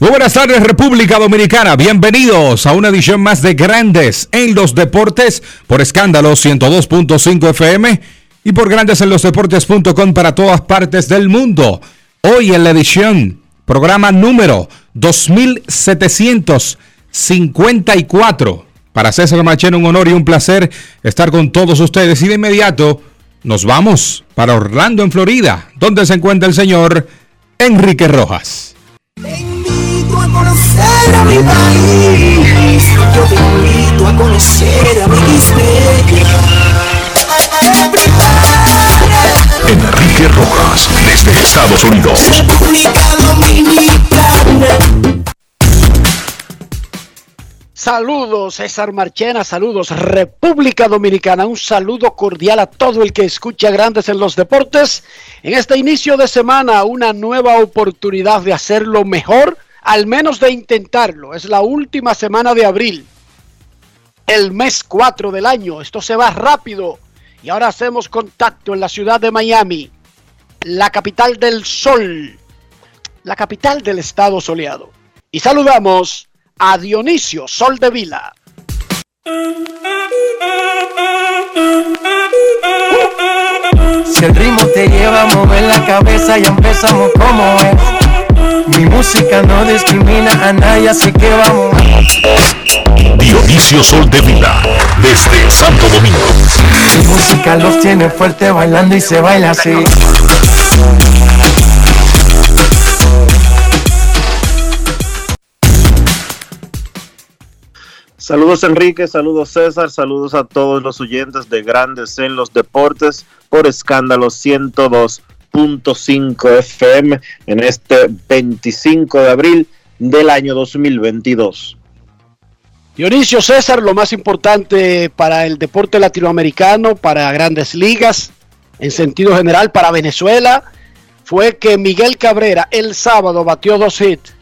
Muy buenas tardes República Dominicana, bienvenidos a una edición más de Grandes en los Deportes por escándalo 102.5 FM y por grandesenlosdeportes.com para todas partes del mundo. Hoy en la edición, programa número 2754. Para César Macheno un honor y un placer estar con todos ustedes y de inmediato nos vamos para Orlando en Florida, donde se encuentra el señor Enrique Rojas. Conocer a mi país. Yo te invito a conocer a mi Enrique Rojas desde Estados Unidos. República Dominicana. Saludos, César Marchena, saludos, República Dominicana, un saludo cordial a todo el que escucha Grandes en los Deportes. En este inicio de semana, una nueva oportunidad de hacerlo mejor, al menos de intentarlo. Es la última semana de abril, el mes 4 del año. Esto se va rápido y ahora hacemos contacto en la ciudad de Miami, la capital del sol, la capital del estado soleado. Y saludamos a Dionisio Sol de Vila. Si el ritmo te lleva a mover la cabeza y empezamos como es. Mi música no discrimina a nadie, así que vamos. Dionisio Sol de Vila desde Santo Domingo. Mi música los tiene fuerte bailando y se baila así. Saludos Enrique, saludos César, saludos a todos los oyentes de Grandes en los Deportes por escándalo 102.5 FM en este 25 de abril del año 2022. Dionisio César, lo más importante para el deporte latinoamericano, para grandes ligas, en sentido general, para Venezuela, fue que Miguel Cabrera el sábado batió dos hits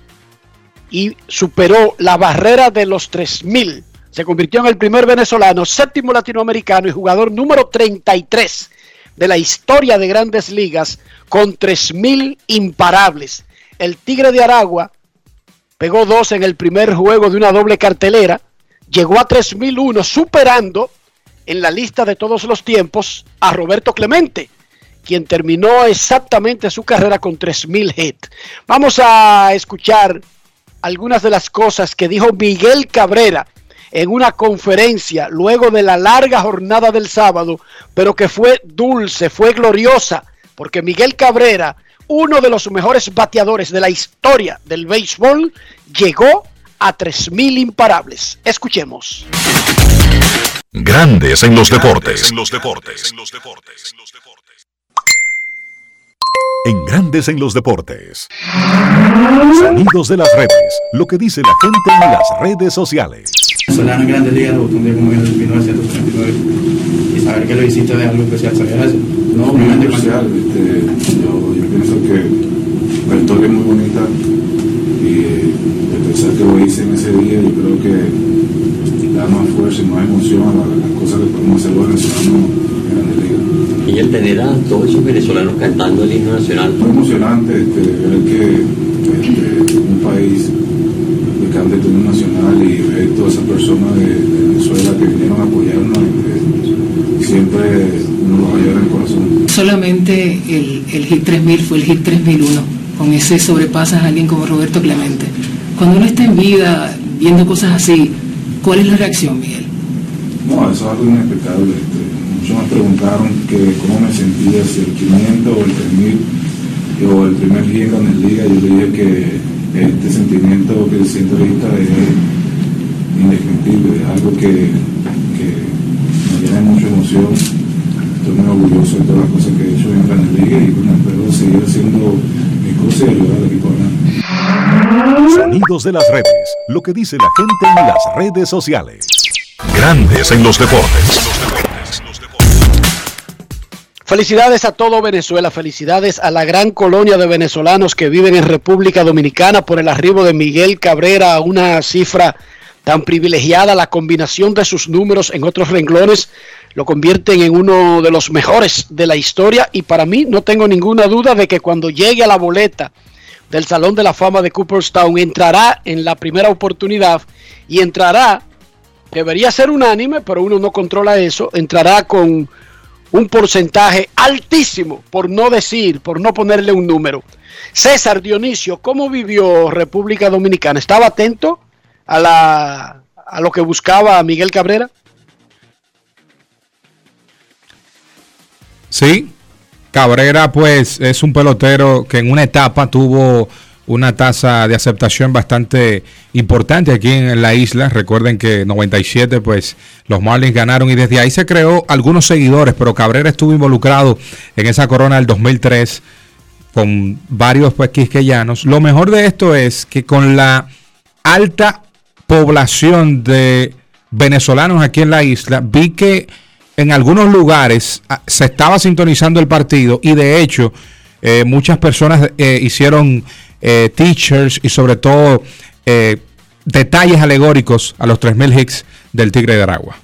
y superó la barrera de los 3.000. Se convirtió en el primer venezolano, séptimo latinoamericano y jugador número 33 de la historia de grandes ligas con 3.000 imparables. El Tigre de Aragua pegó dos en el primer juego de una doble cartelera, llegó a 3.001 superando en la lista de todos los tiempos a Roberto Clemente, quien terminó exactamente su carrera con 3.000 hits. Vamos a escuchar algunas de las cosas que dijo Miguel Cabrera en una conferencia luego de la larga jornada del sábado, pero que fue dulce, fue gloriosa, porque Miguel Cabrera, uno de los mejores bateadores de la historia del béisbol, llegó a 3.000 imparables. Escuchemos. Grandes en los deportes. En los deportes. En Grandes en los deportes. Sonidos de las redes. Lo que dice la gente en las redes sociales. Solano en Grandes Ligas un día como en el 1939 y saber que lo hiciste de algo especial, ¿sabías eso? No, muy especial. Este, yo, yo pienso que la historia es muy bonita y eh, el pensar que lo hice en ese día, yo creo que da más fuerza y más emoción a la- las cosas que podemos hacer los venezolanos en Grandes Ligas. Y el tener a todos esos venezolanos cantando el himno nacional. Muy emocionante este, ver que este, un país que canta el himno nacional y ver todas esas personas de, de Venezuela que vinieron a apoyarnos, este, siempre uno los lleva en el corazón. Solamente el, el hit 3000 fue el hit 3001 con ese sobrepasas a alguien como Roberto Clemente. Cuando uno está en vida viendo cosas así, ¿cuál es la reacción, Miguel? No, eso es algo inexplicable. Este, muchos me preguntaron que cómo me sentía, si el 500 o el 3000 o el primer día en Grandes Liga. Yo le dije que este sentimiento que siento ahorita es indescriptible, es algo que, que me llena mucha emoción. Estoy muy orgulloso de todas las cosas que he hecho en Grandes Ligas y bueno, espero seguir haciendo mis cosas y ayudar al equipo a. Sonidos de las redes. Lo que dice la gente en las redes sociales. Grandes en los deportes. Felicidades a todo Venezuela, felicidades a la gran colonia de venezolanos que viven en República Dominicana por el arribo de Miguel Cabrera a una cifra tan privilegiada. La combinación de sus números en otros renglones lo convierten en uno de los mejores de la historia y para mí no tengo ninguna duda de que cuando llegue a la boleta del Salón de la Fama de Cooperstown entrará en la primera oportunidad y entrará, debería ser unánime, pero uno no controla eso, entrará con un porcentaje altísimo, por no decir, por no ponerle un número. César Dionisio, ¿cómo vivió República Dominicana? ¿Estaba atento a, la, a lo que buscaba Miguel Cabrera? Sí, Cabrera pues es un pelotero que en una etapa tuvo una tasa de aceptación bastante importante aquí en la isla. Recuerden que 97 pues los Marlins ganaron y desde ahí se creó algunos seguidores, pero Cabrera estuvo involucrado en esa corona del 2003 con varios pues quisqueyanos. Lo mejor de esto es que con la alta población de venezolanos aquí en la isla, vi que en algunos lugares ah, se estaba sintonizando el partido y de hecho eh, muchas personas eh, hicieron eh, teachers y sobre todo eh, detalles alegóricos a los 3.000 hits del Tigre de Aragua.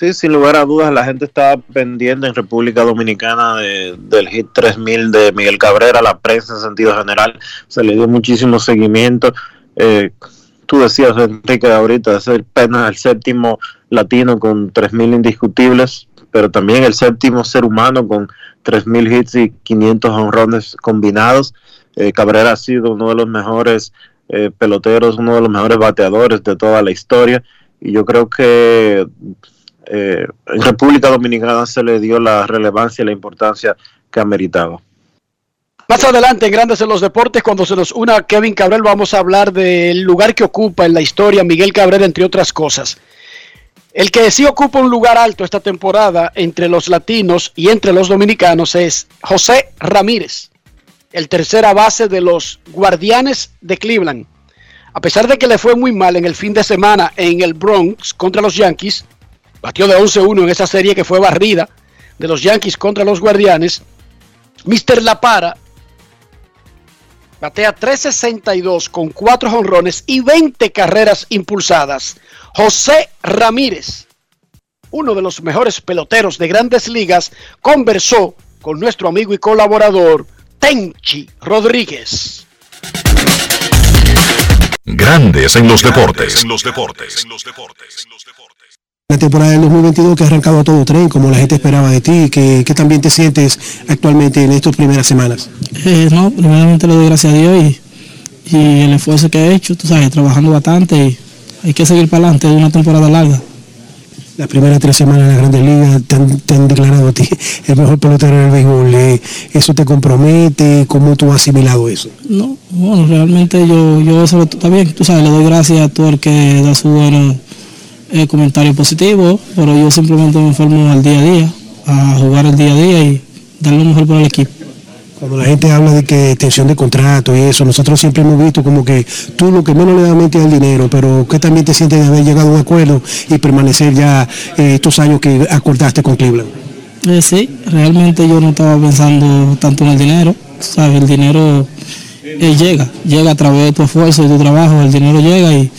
Sí, sin lugar a dudas, la gente estaba pendiente en República Dominicana de- del hit 3000 de Miguel Cabrera, la prensa en sentido general, se le dio muchísimo seguimiento. Eh, tú decías, Enrique, ahorita, es apenas el séptimo latino con 3000 indiscutibles, pero también el séptimo ser humano con 3000 hits y 500 honrones combinados. Eh, Cabrera ha sido uno de los mejores eh, peloteros, uno de los mejores bateadores de toda la historia, y yo creo que eh, en República Dominicana se le dio la relevancia y la importancia que ameritaba. Más adelante en Grandes en los Deportes, cuando se nos una Kevin Cabrera, vamos a hablar del lugar que ocupa en la historia Miguel Cabrera, entre otras cosas. El que sí ocupa un lugar alto esta temporada entre los latinos y entre los dominicanos es José Ramírez, el tercera base de los Guardianes de Cleveland. A pesar de que le fue muy mal en el fin de semana en el Bronx contra los Yankees, batió de 11-1 en esa serie que fue barrida de los Yankees contra los Guardianes, Mr. La Para batea 362 con 4 jonrones y 20 carreras impulsadas. José Ramírez, uno de los mejores peloteros de grandes ligas, conversó con nuestro amigo y colaborador Tenchi Rodríguez. Grandes en los deportes. En los deportes. La temporada del 2022 que ha arrancado a todo tren, como la gente esperaba de ti, ¿qué, qué también te sientes actualmente en estas primeras semanas? Eh, no, primeramente le doy gracias a Dios y, y el esfuerzo que he hecho, tú sabes, trabajando bastante y hay que seguir para adelante de una temporada larga. Las primeras tres semanas en la Grandes Ligas te han, te han declarado a ti el mejor pelotero del béisbol. eh, ¿Eso te compromete? ¿Cómo tú has asimilado eso? No, bueno, realmente yo, yo eso está bien, tú sabes, le doy gracias a todo el que da su buenos eh, comentarios positivos, pero yo simplemente me enfermo al día a día, a jugar el día a día y dar lo mejor para el equipo. Cuando la gente habla de que extensión de contrato y eso, nosotros siempre hemos visto como que tú lo que menos le das mente es el dinero, pero ¿qué también te sientes de haber llegado a un acuerdo y permanecer ya eh, estos años que acordaste con Cleveland? Eh, sí, realmente yo no estaba pensando tanto en el dinero, ¿sabes? El dinero eh, llega, llega a través de tu esfuerzo y tu trabajo, el dinero llega y,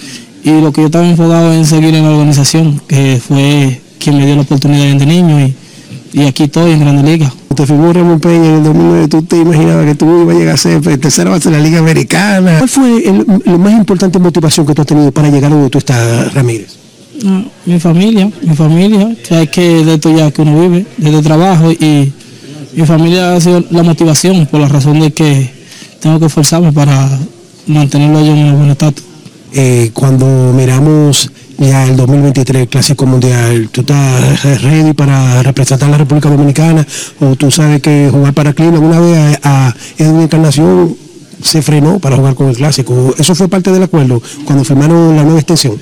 y lo que yo estaba enfocado en seguir en la organización, que fue quien me dio la oportunidad de niño y, y aquí estoy en Grande Liga. Te firmó Ramón Peña en el 2009, tú te imaginabas que tú ibas a llegar a ser pues, tercera base de la Liga Americana. ¿Cuál fue el, la más importante motivación que tú has tenido para llegar a donde tú estás, Ramírez? No, mi familia, mi familia, sabes que de esto ya que uno vive, desde trabajo y mi familia ha sido la motivación por la razón de que tengo que esforzarme para mantenerlo ellos en el buen estatus. Eh, cuando miramos ya el 2023 Clásico Mundial, ¿tú estás ready para representar a la República Dominicana? ¿O tú sabes que jugar para Cleveland una vez a, a Edwin Encarnación se frenó para jugar con el Clásico? ¿Eso fue parte del acuerdo cuando firmaron la nueva extensión?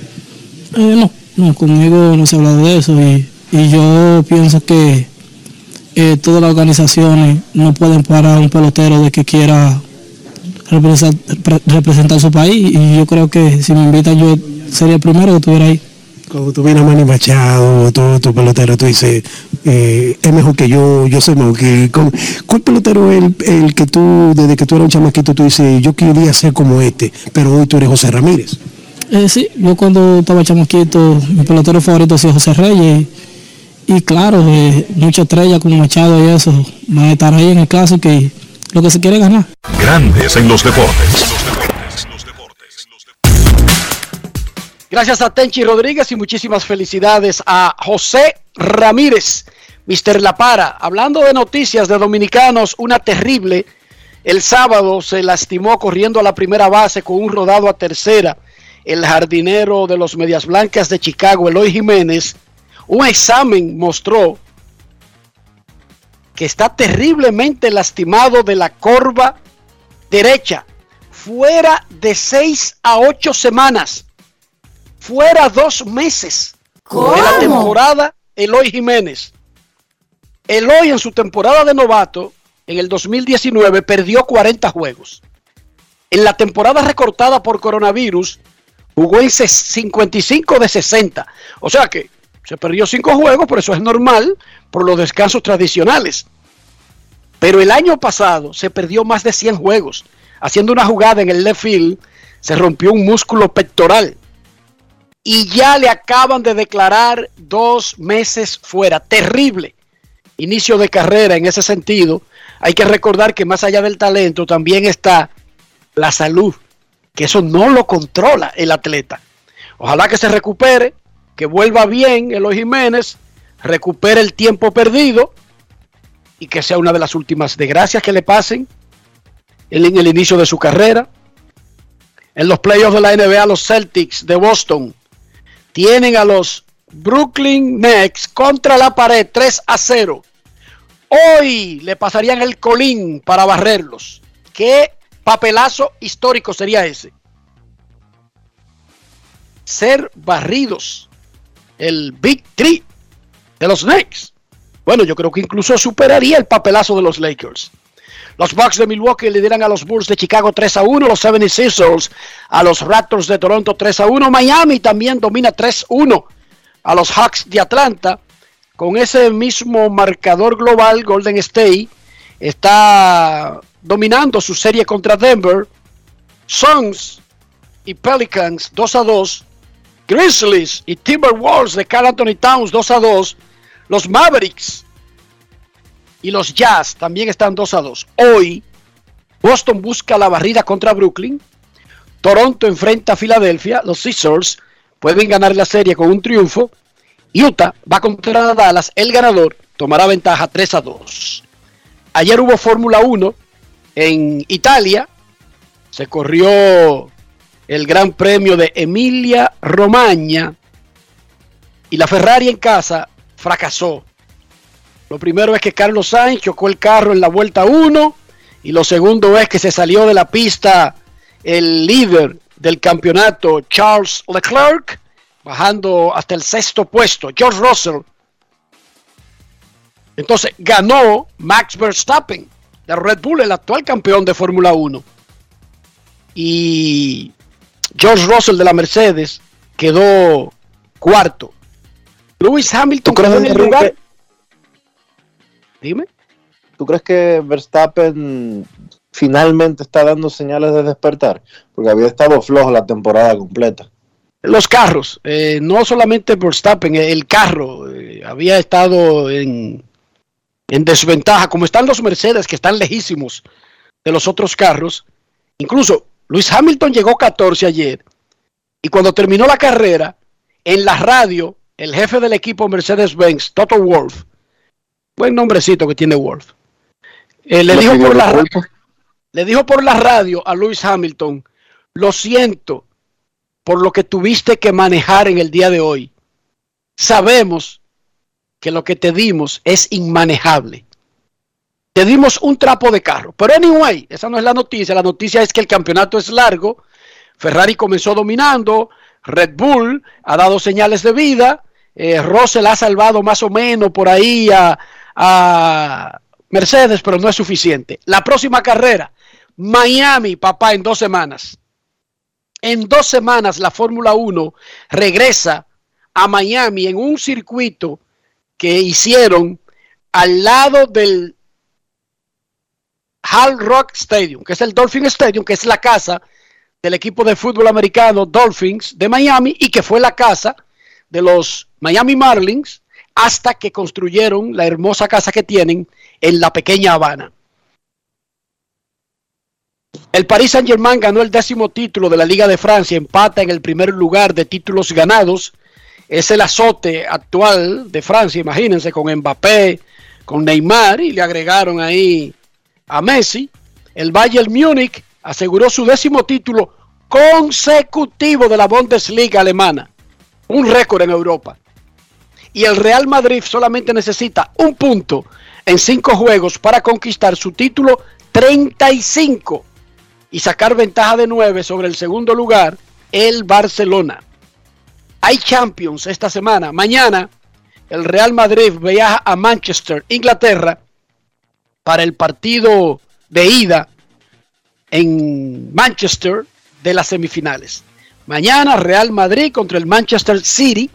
Eh, no, no, conmigo no se ha hablado de eso y, yo pienso que eh, todas las organizaciones no pueden parar a un pelotero de que quiera representar, pre- representar su país y yo creo que si me invitan yo sería el primero que estuviera ahí. Cuando tú vienes a Manny Machado, todo tu pelotero, tú dices, eh, es mejor que yo, yo sé mejor que... con- ¿Cuál pelotero es el, el que tú, desde que tú eras un chamaquito, tú dices, yo quería ser como este, pero hoy tú eres José Ramírez? Eh, sí, yo cuando estaba chamaquito, mi pelotero favorito ha sido José Reyes. Y, y claro, eh, muchas estrellas como Machado y eso van a estar ahí en el clásico y lo que se quiere ganar. Grandes en los deportes. Gracias a Tenchi Rodríguez y muchísimas felicidades a José Ramírez, Mr. La Para. Hablando de noticias de dominicanos, una terrible. El sábado se lastimó corriendo a la primera base con un rodado a tercera. El jardinero de los Medias Blancas de Chicago, Eloy Jiménez, un examen mostró que está terriblemente lastimado de la corva derecha, fuera de seis a ocho semanas fuera dos meses de la temporada Eloy Jiménez. Eloy en su temporada de novato en el 2019 perdió 40 juegos. En la temporada recortada por coronavirus jugó en ses- 55 de 60. O sea que se perdió 5 juegos, pero eso es normal por los descansos tradicionales. Pero el año pasado se perdió más de 100 juegos. Haciendo una jugada en el left field, se rompió un músculo pectoral y ya le acaban de declarar dos meses fuera. Terrible inicio de carrera en ese sentido. Hay que recordar que más allá del talento también está la salud, que eso no lo controla el atleta. Ojalá que se recupere, que vuelva bien Eloy Jiménez, recupere el tiempo perdido y que sea una de las últimas desgracias que le pasen en el inicio de su carrera. En los playoffs de la NBA, los Celtics de Boston tienen a los Brooklyn Nets contra la pared 3 a 0. Hoy le pasarían el colín para barrerlos. ¿Qué papelazo histórico sería ese? Ser barridos. El Big Three de los Knicks. Bueno, yo creo que incluso superaría el papelazo de los Lakers. Los Bucks de Milwaukee lideran a los Bulls de Chicago 3 a 1. Los 76ers a los Raptors de Toronto 3 a 1. Miami también domina 3 a 1 a los Hawks de Atlanta. Con ese mismo marcador global, Golden State está dominando su serie contra Denver. Suns y Pelicans 2 a 2. Grizzlies y Timberwolves de Carl Anthony Towns 2 a 2. Los Mavericks y los Jazz también están 2 a 2. Hoy, Boston busca la barrida contra Brooklyn. Toronto enfrenta a Filadelfia. Los Sixers pueden ganar la serie con un triunfo. Utah va contra Dallas. El ganador tomará ventaja 3 a 2. Ayer hubo Fórmula 1 en Italia. Se corrió el Gran Premio de Emilia Romagna. Y la Ferrari en casa fracasó. Lo primero es que Carlos Sainz chocó el carro en la vuelta 1 y lo segundo es que se salió de la pista el líder del campeonato Charles Leclerc, bajando hasta el sexto puesto, George Russell. Entonces ganó Max Verstappen de Red Bull, el actual campeón de Fórmula 1. Y George Russell de la Mercedes quedó cuarto. Lewis Hamilton quedó en el Enrique, lugar. Dime. ¿Tú crees que Verstappen finalmente está dando señales de despertar? Porque había estado flojo la temporada completa. Los carros, eh, no solamente Verstappen, eh, el carro eh, había estado en, en desventaja, como están los Mercedes que están lejísimos de los otros carros. Incluso Luis Hamilton llegó 14 ayer y cuando terminó la carrera, en la radio, el jefe del equipo Mercedes-Benz, Toto Wolf, buen nombrecito que tiene Wolf, Eh, le, dijo por la, le dijo por la radio a Lewis Hamilton, lo siento por lo que tuviste que manejar en el día de hoy. Sabemos que lo que te dimos es inmanejable. Te dimos un trapo de carro. Pero anyway, esa no es la noticia. La noticia es que el campeonato es largo. Ferrari comenzó dominando. Red Bull ha dado señales de vida. Eh, Russell ha salvado más o menos por ahí a, a Mercedes, pero no es suficiente. La próxima carrera, Miami, papá, en dos semanas. En dos semanas la Fórmula 1 regresa a Miami en un circuito que hicieron al lado del Hard Rock Stadium, que es el Dolphin Stadium, que es la casa del equipo de fútbol americano Dolphins de Miami y que fue la casa de los Miami Marlins hasta que construyeron la hermosa casa que tienen en la pequeña Habana. El Paris Saint Germain ganó el décimo título de la Liga de Francia, empata en el primer lugar de títulos ganados. Es el azote actual de Francia, imagínense, con Mbappé, con Neymar y le agregaron ahí a Messi. El Bayern Múnich aseguró su décimo título consecutivo de la Bundesliga alemana, un récord en Europa. Y el Real Madrid solamente necesita un punto en cinco juegos para conquistar su título 35 y sacar ventaja de 9 sobre el segundo lugar, el Barcelona. Hay Champions esta semana. Mañana el Real Madrid viaja a Manchester, Inglaterra, para el partido de ida en Manchester de las semifinales. Mañana Real Madrid contra el Manchester City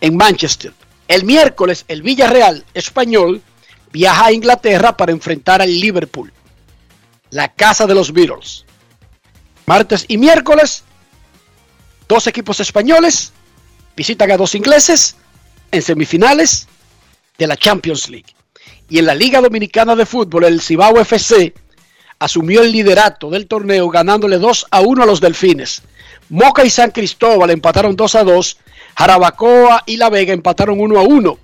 en Manchester. El miércoles el Villarreal español viaja a Inglaterra para enfrentar al Liverpool, la casa de los Beatles. Martes y miércoles, dos equipos españoles visitan a dos ingleses en semifinales de la Champions League. Y en la Liga Dominicana de Fútbol, el Cibao FC asumió el liderato del torneo ganándole 2 a 1 a los Delfines. Moca y San Cristóbal empataron 2 a 2. Jarabacoa y La Vega empataron 1 a 1.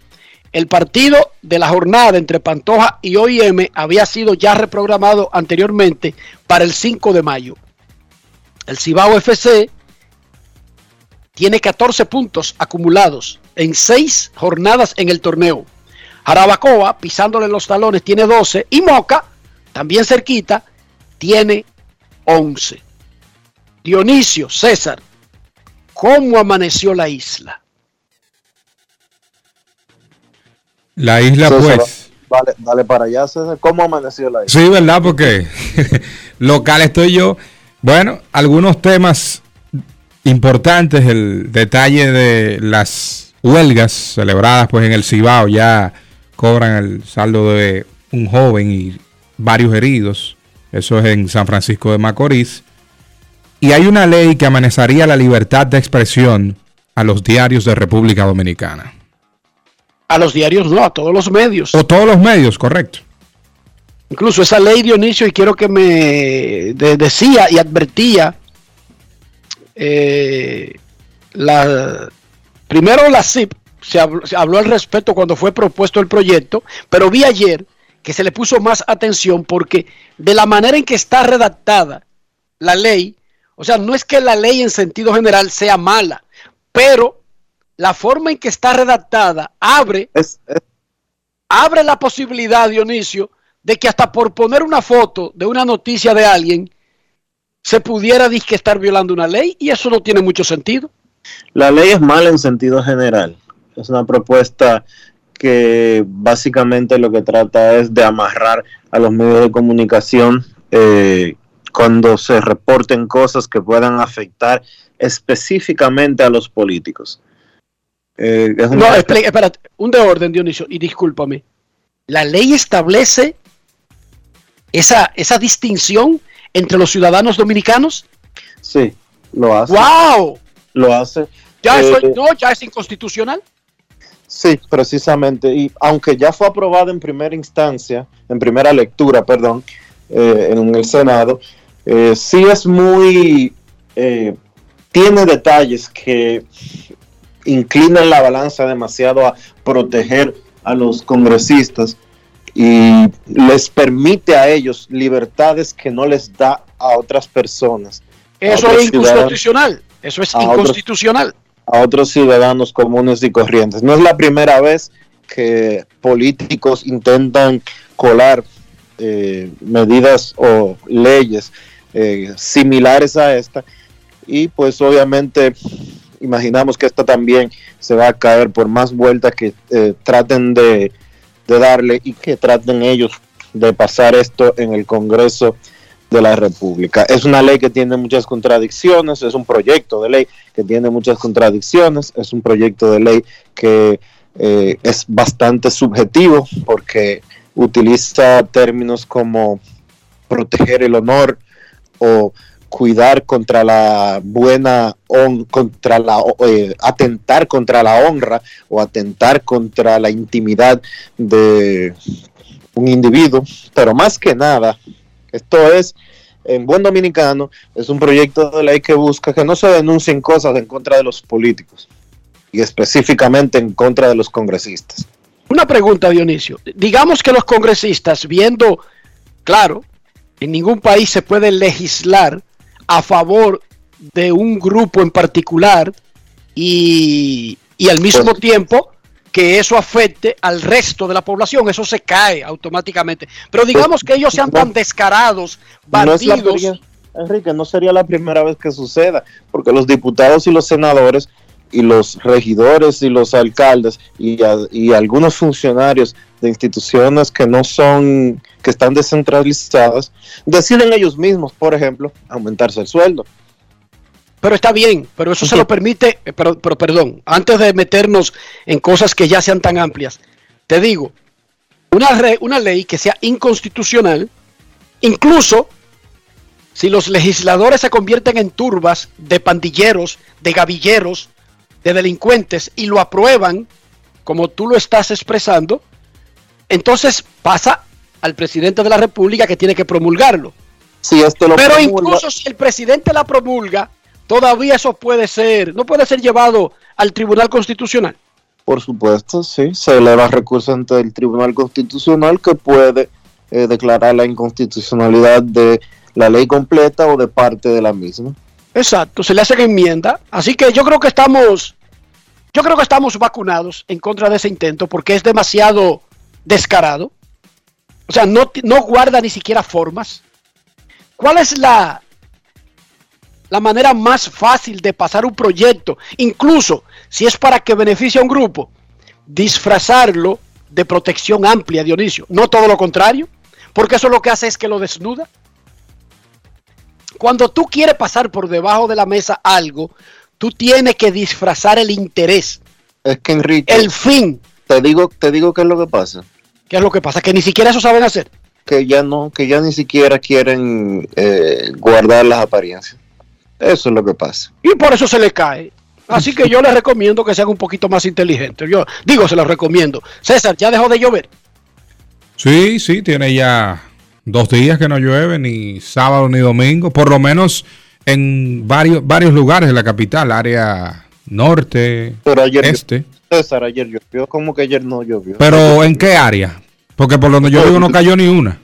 El partido de la jornada entre Pantoja y OIM había sido ya reprogramado anteriormente para el 5 de mayo. El Cibao FC tiene 14 puntos acumulados en 6 jornadas en el torneo. Jarabacoa, pisándole los talones, tiene 12 y Moca, también cerquita, tiene 11. Dionisio, César, ¿cómo amaneció la isla? La isla, César, pues. Dale, dale para allá, César. ¿Cómo amaneció la isla? Sí, ¿verdad? Porque local estoy yo. Bueno, algunos temas importantes, el detalle de las huelgas celebradas pues en el Cibao ya cobran el saldo de un joven y varios heridos. Eso es en San Francisco de Macorís. Y hay una ley que amenazaría la libertad de expresión a los diarios de República Dominicana. A los diarios no, a todos los medios. O todos los medios, correcto. Incluso esa ley, Dionisio, y quiero que me de- decía y advertía, eh, la, primero la CIP, se habló, se habló al respecto cuando fue propuesto el proyecto, pero vi ayer que se le puso más atención porque de la manera en que está redactada la ley, o sea, no es que la ley en sentido general sea mala, pero la forma en que está redactada abre, abre la posibilidad, Dionisio, de que hasta por poner una foto de una noticia de alguien se pudiera disque estar violando una ley y eso no tiene mucho sentido. La ley es mala en sentido general. Es una propuesta que básicamente lo que trata es de amarrar a los medios de comunicación eh, cuando se reporten cosas que puedan afectar específicamente a los políticos. Eh, es No, explica- espérate, un de orden, Dionisio, y discúlpame. La ley establece esa, esa distinción entre los ciudadanos dominicanos. Sí, lo hace. ¡Wow! Lo hace. Ya, eso, Eh, no, ya es inconstitucional. Sí, precisamente. Y aunque ya fue aprobada en primera instancia, en primera lectura, perdón, eh, en el Senado, eh, sí es muy... eh, tiene detalles que inclinan la balanza demasiado a proteger a los congresistas y les permite a ellos libertades que no les da a otras personas. a Eso otros es inconstitucional. Eso es otros- inconstitucional. A otros ciudadanos comunes y corrientes. No es la primera vez que políticos intentan colar eh, medidas o leyes eh, similares a esta y pues obviamente imaginamos que esta también se va a caer por más vueltas que eh, traten de, de darle y que traten ellos de pasar esto en el Congreso de la República. Es una ley que tiene muchas contradicciones, es un proyecto de ley que tiene muchas contradicciones, es un proyecto de ley que eh, es bastante subjetivo porque utiliza términos como proteger el honor o cuidar contra la buena contra la eh, atentar contra la honra o atentar contra la intimidad de un individuo, pero más que nada, esto es en buen dominicano, es un proyecto de ley que busca que no se denuncien cosas en contra de los políticos y específicamente en contra de los congresistas. Una pregunta, Dionisio. Digamos que los congresistas, viendo, claro, en ningún país se puede legislar a favor de un grupo en particular y, y al mismo tiempo que eso afecte al resto de la población, eso se cae automáticamente. Pero digamos que ellos sean tan descarados, No bandidos, primera- Enrique, no sería la primera vez que suceda, porque los diputados y los senadores y los regidores y los alcaldes y, a- y algunos funcionarios de instituciones que no son, que están descentralizadas, deciden ellos mismos, por ejemplo, aumentarse el sueldo. Pero está bien, pero eso se lo permite, eh, pero, pero perdón, antes de meternos en cosas que ya sean tan amplias, te digo, una, re- una ley que sea inconstitucional, incluso si los legisladores se convierten en turbas de pandilleros, de gavilleros, de delincuentes y lo aprueban, como tú lo estás expresando, entonces pasa al presidente de la República que tiene que promulgarlo. Si esto lo Pero promulga- incluso si el presidente la promulga, todavía eso puede ser, no puede ser llevado al Tribunal Constitucional. Por supuesto, sí. Se eleva recurso ante el Tribunal Constitucional que puede eh, declarar la inconstitucionalidad de la ley completa o de parte de la misma. Exacto, se le hacen enmienda. Así que yo creo que estamos, yo creo que estamos vacunados en contra de ese intento porque es demasiado descarado. O sea, no, no guarda ni siquiera formas. ¿Cuál es la, la manera más fácil de pasar un proyecto? Incluso si es para que beneficie a un grupo, disfrazarlo de protección amplia, Dionisio. No todo lo contrario, porque eso lo que hace es que lo desnuda. Cuando tú quieres pasar por debajo de la mesa algo, tú tienes que disfrazar el interés, Es que Enrique, el fin. te digo, te digo qué es lo que pasa. ¿Qué es lo que pasa? Que ni siquiera eso saben hacer. Que ya no, que ya ni siquiera quieren eh, guardar las apariencias. Eso es lo que pasa. Y por eso se le cae. Así que yo les recomiendo que sean un poquito más inteligentes. Yo digo, se los recomiendo. César, ¿ya dejó de llover? Sí, sí, tiene ya dos días que no llueve, ni sábado ni domingo, por lo menos en varios, varios lugares de la capital, área norte, Pero ayer, este. César, ayer llovió, como que ayer no llovió. Pero ¿en qué área? Porque por donde yo vivo no cayó ni una.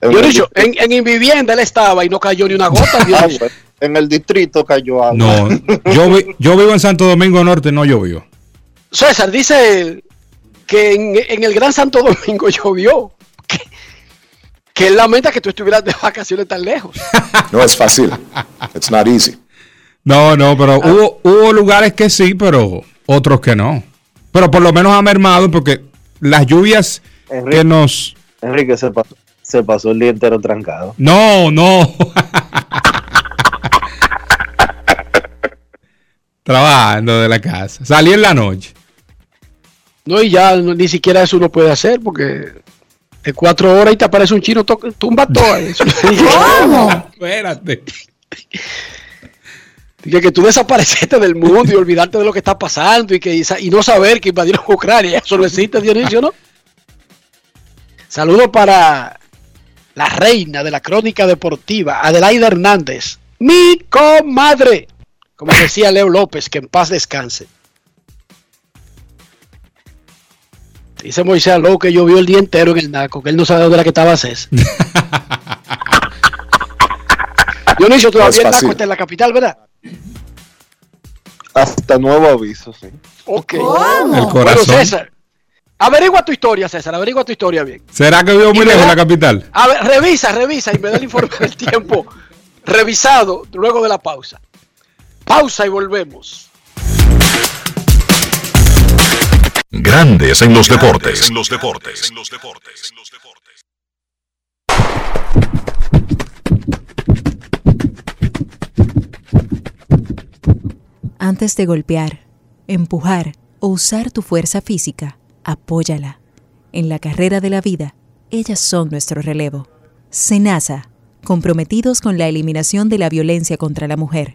Dionisio, en, en Invivienda él estaba y no cayó ni una gota. Ah, en el distrito cayó agua. No, yo, vi- yo vivo en Santo Domingo Norte, no llovió. César dice que en, en el Gran Santo Domingo llovió. Que, que él lamenta que tú estuvieras de vacaciones tan lejos. No es fácil. It's not easy. No, no, pero hubo, hubo lugares que sí, pero otros que no. Pero por lo menos ha mermado porque las lluvias que nos... Enrique se pasó, se pasó el día entero trancado. No, no. Trabajando de la casa. Salí en la noche. No, y ya no- ni siquiera eso uno puede hacer porque de cuatro horas y te aparece un chino, to- tumba todo eso. Espérate. Dije que tú desapareciste del mundo y olvidarte de lo que está pasando y que y no saber que invadieron Ucrania. Eso no existe, Dionisio, ¿no? Saludos para la reina de la crónica deportiva, Adelaida Hernández. Mi comadre. Como decía Leo López, que en paz descanse. Dice Moisés Aló que llovió el día entero en el Naco, que él no sabe dónde era que estaba César. Dionisio, todavía el Naco está en la capital, ¿verdad? Hasta nuevo aviso, sí. Ok. El Bueno, corazón. César, averigua tu historia, César, averigua tu historia bien. ¿Será que vivo muy lejos de la capital? A ver, revisa, revisa y me da el informe del tiempo revisado luego de la pausa. Pausa y volvemos. Grandes en los deportes. En los deportes. Antes de golpear, empujar o usar tu fuerza física, apóyala. En la carrera de la vida, ellas son nuestro relevo. Senasa, comprometidos con la eliminación de la violencia contra la mujer.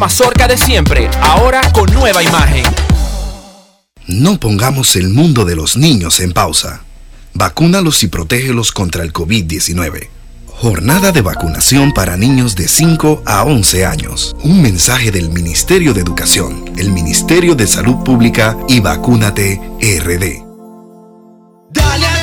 mazorca de siempre, ahora con nueva imagen. No pongamos el mundo de los niños en pausa. Vacúnalos y protégelos contra el COVID-19. Jornada de vacunación para niños de 5 a 11 años. Un mensaje del Ministerio de Educación, el Ministerio de Salud Pública y Vacúnate RD. Dale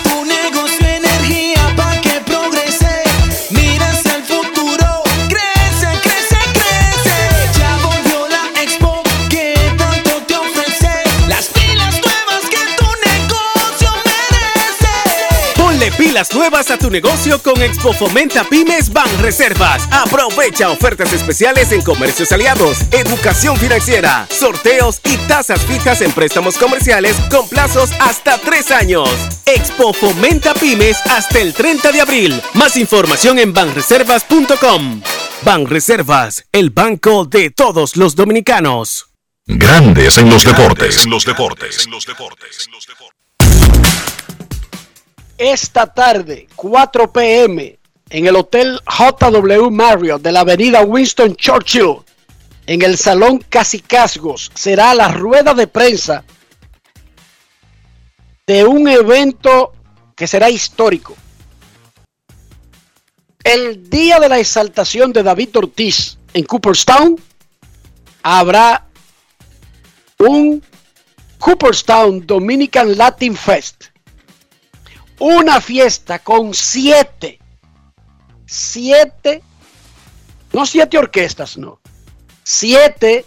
Pilas nuevas a tu negocio con Expo Fomenta Pymes Ban Reservas. Aprovecha ofertas especiales en comercios aliados, educación financiera, sorteos y tasas fijas en préstamos comerciales con plazos hasta tres años. Expo Fomenta Pymes hasta el 30 de abril. Más información en banreservas.com. Banreservas, el banco de todos los dominicanos. Grandes en los deportes. En los deportes. Esta tarde, 4 p.m., en el Hotel JW Marriott de la avenida Winston Churchill, en el Salón Casicasgos, será la rueda de prensa de un evento que será histórico. El día de la exaltación de David Ortiz en Cooperstown, habrá un Cooperstown Dominican Latin Fest una fiesta con siete, siete, no siete orquestas, no, siete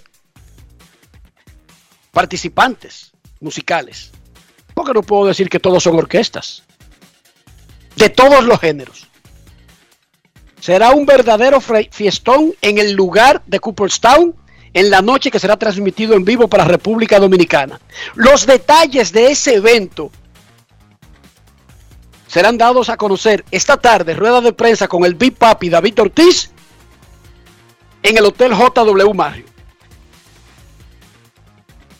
participantes musicales. Porque no puedo decir que todos son orquestas, de todos los géneros. Será un verdadero fiestón en el lugar de Cooperstown en la noche que será transmitido en vivo para República Dominicana. Los detalles de ese evento serán dados a conocer esta tarde, rueda de prensa con el Big Papi David Ortiz en el Hotel JW Mario.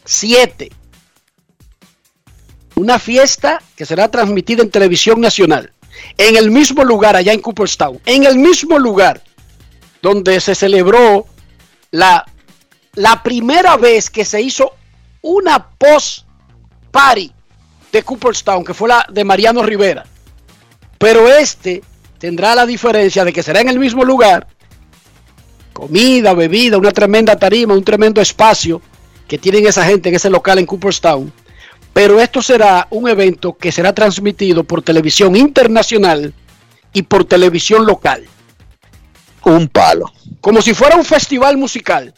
7. Una fiesta que será transmitida en televisión nacional. En el mismo lugar, allá en Cooperstown. En el mismo lugar donde se celebró la, la primera vez que se hizo una post party de Cooperstown, que fue la de Mariano Rivera. Pero este tendrá la diferencia de que será en el mismo lugar, comida, bebida, una tremenda tarima, un tremendo espacio que tienen esa gente en ese local en Cooperstown. Pero esto será un evento que será transmitido por televisión internacional y por televisión local. Un palo. Como si fuera un festival musical.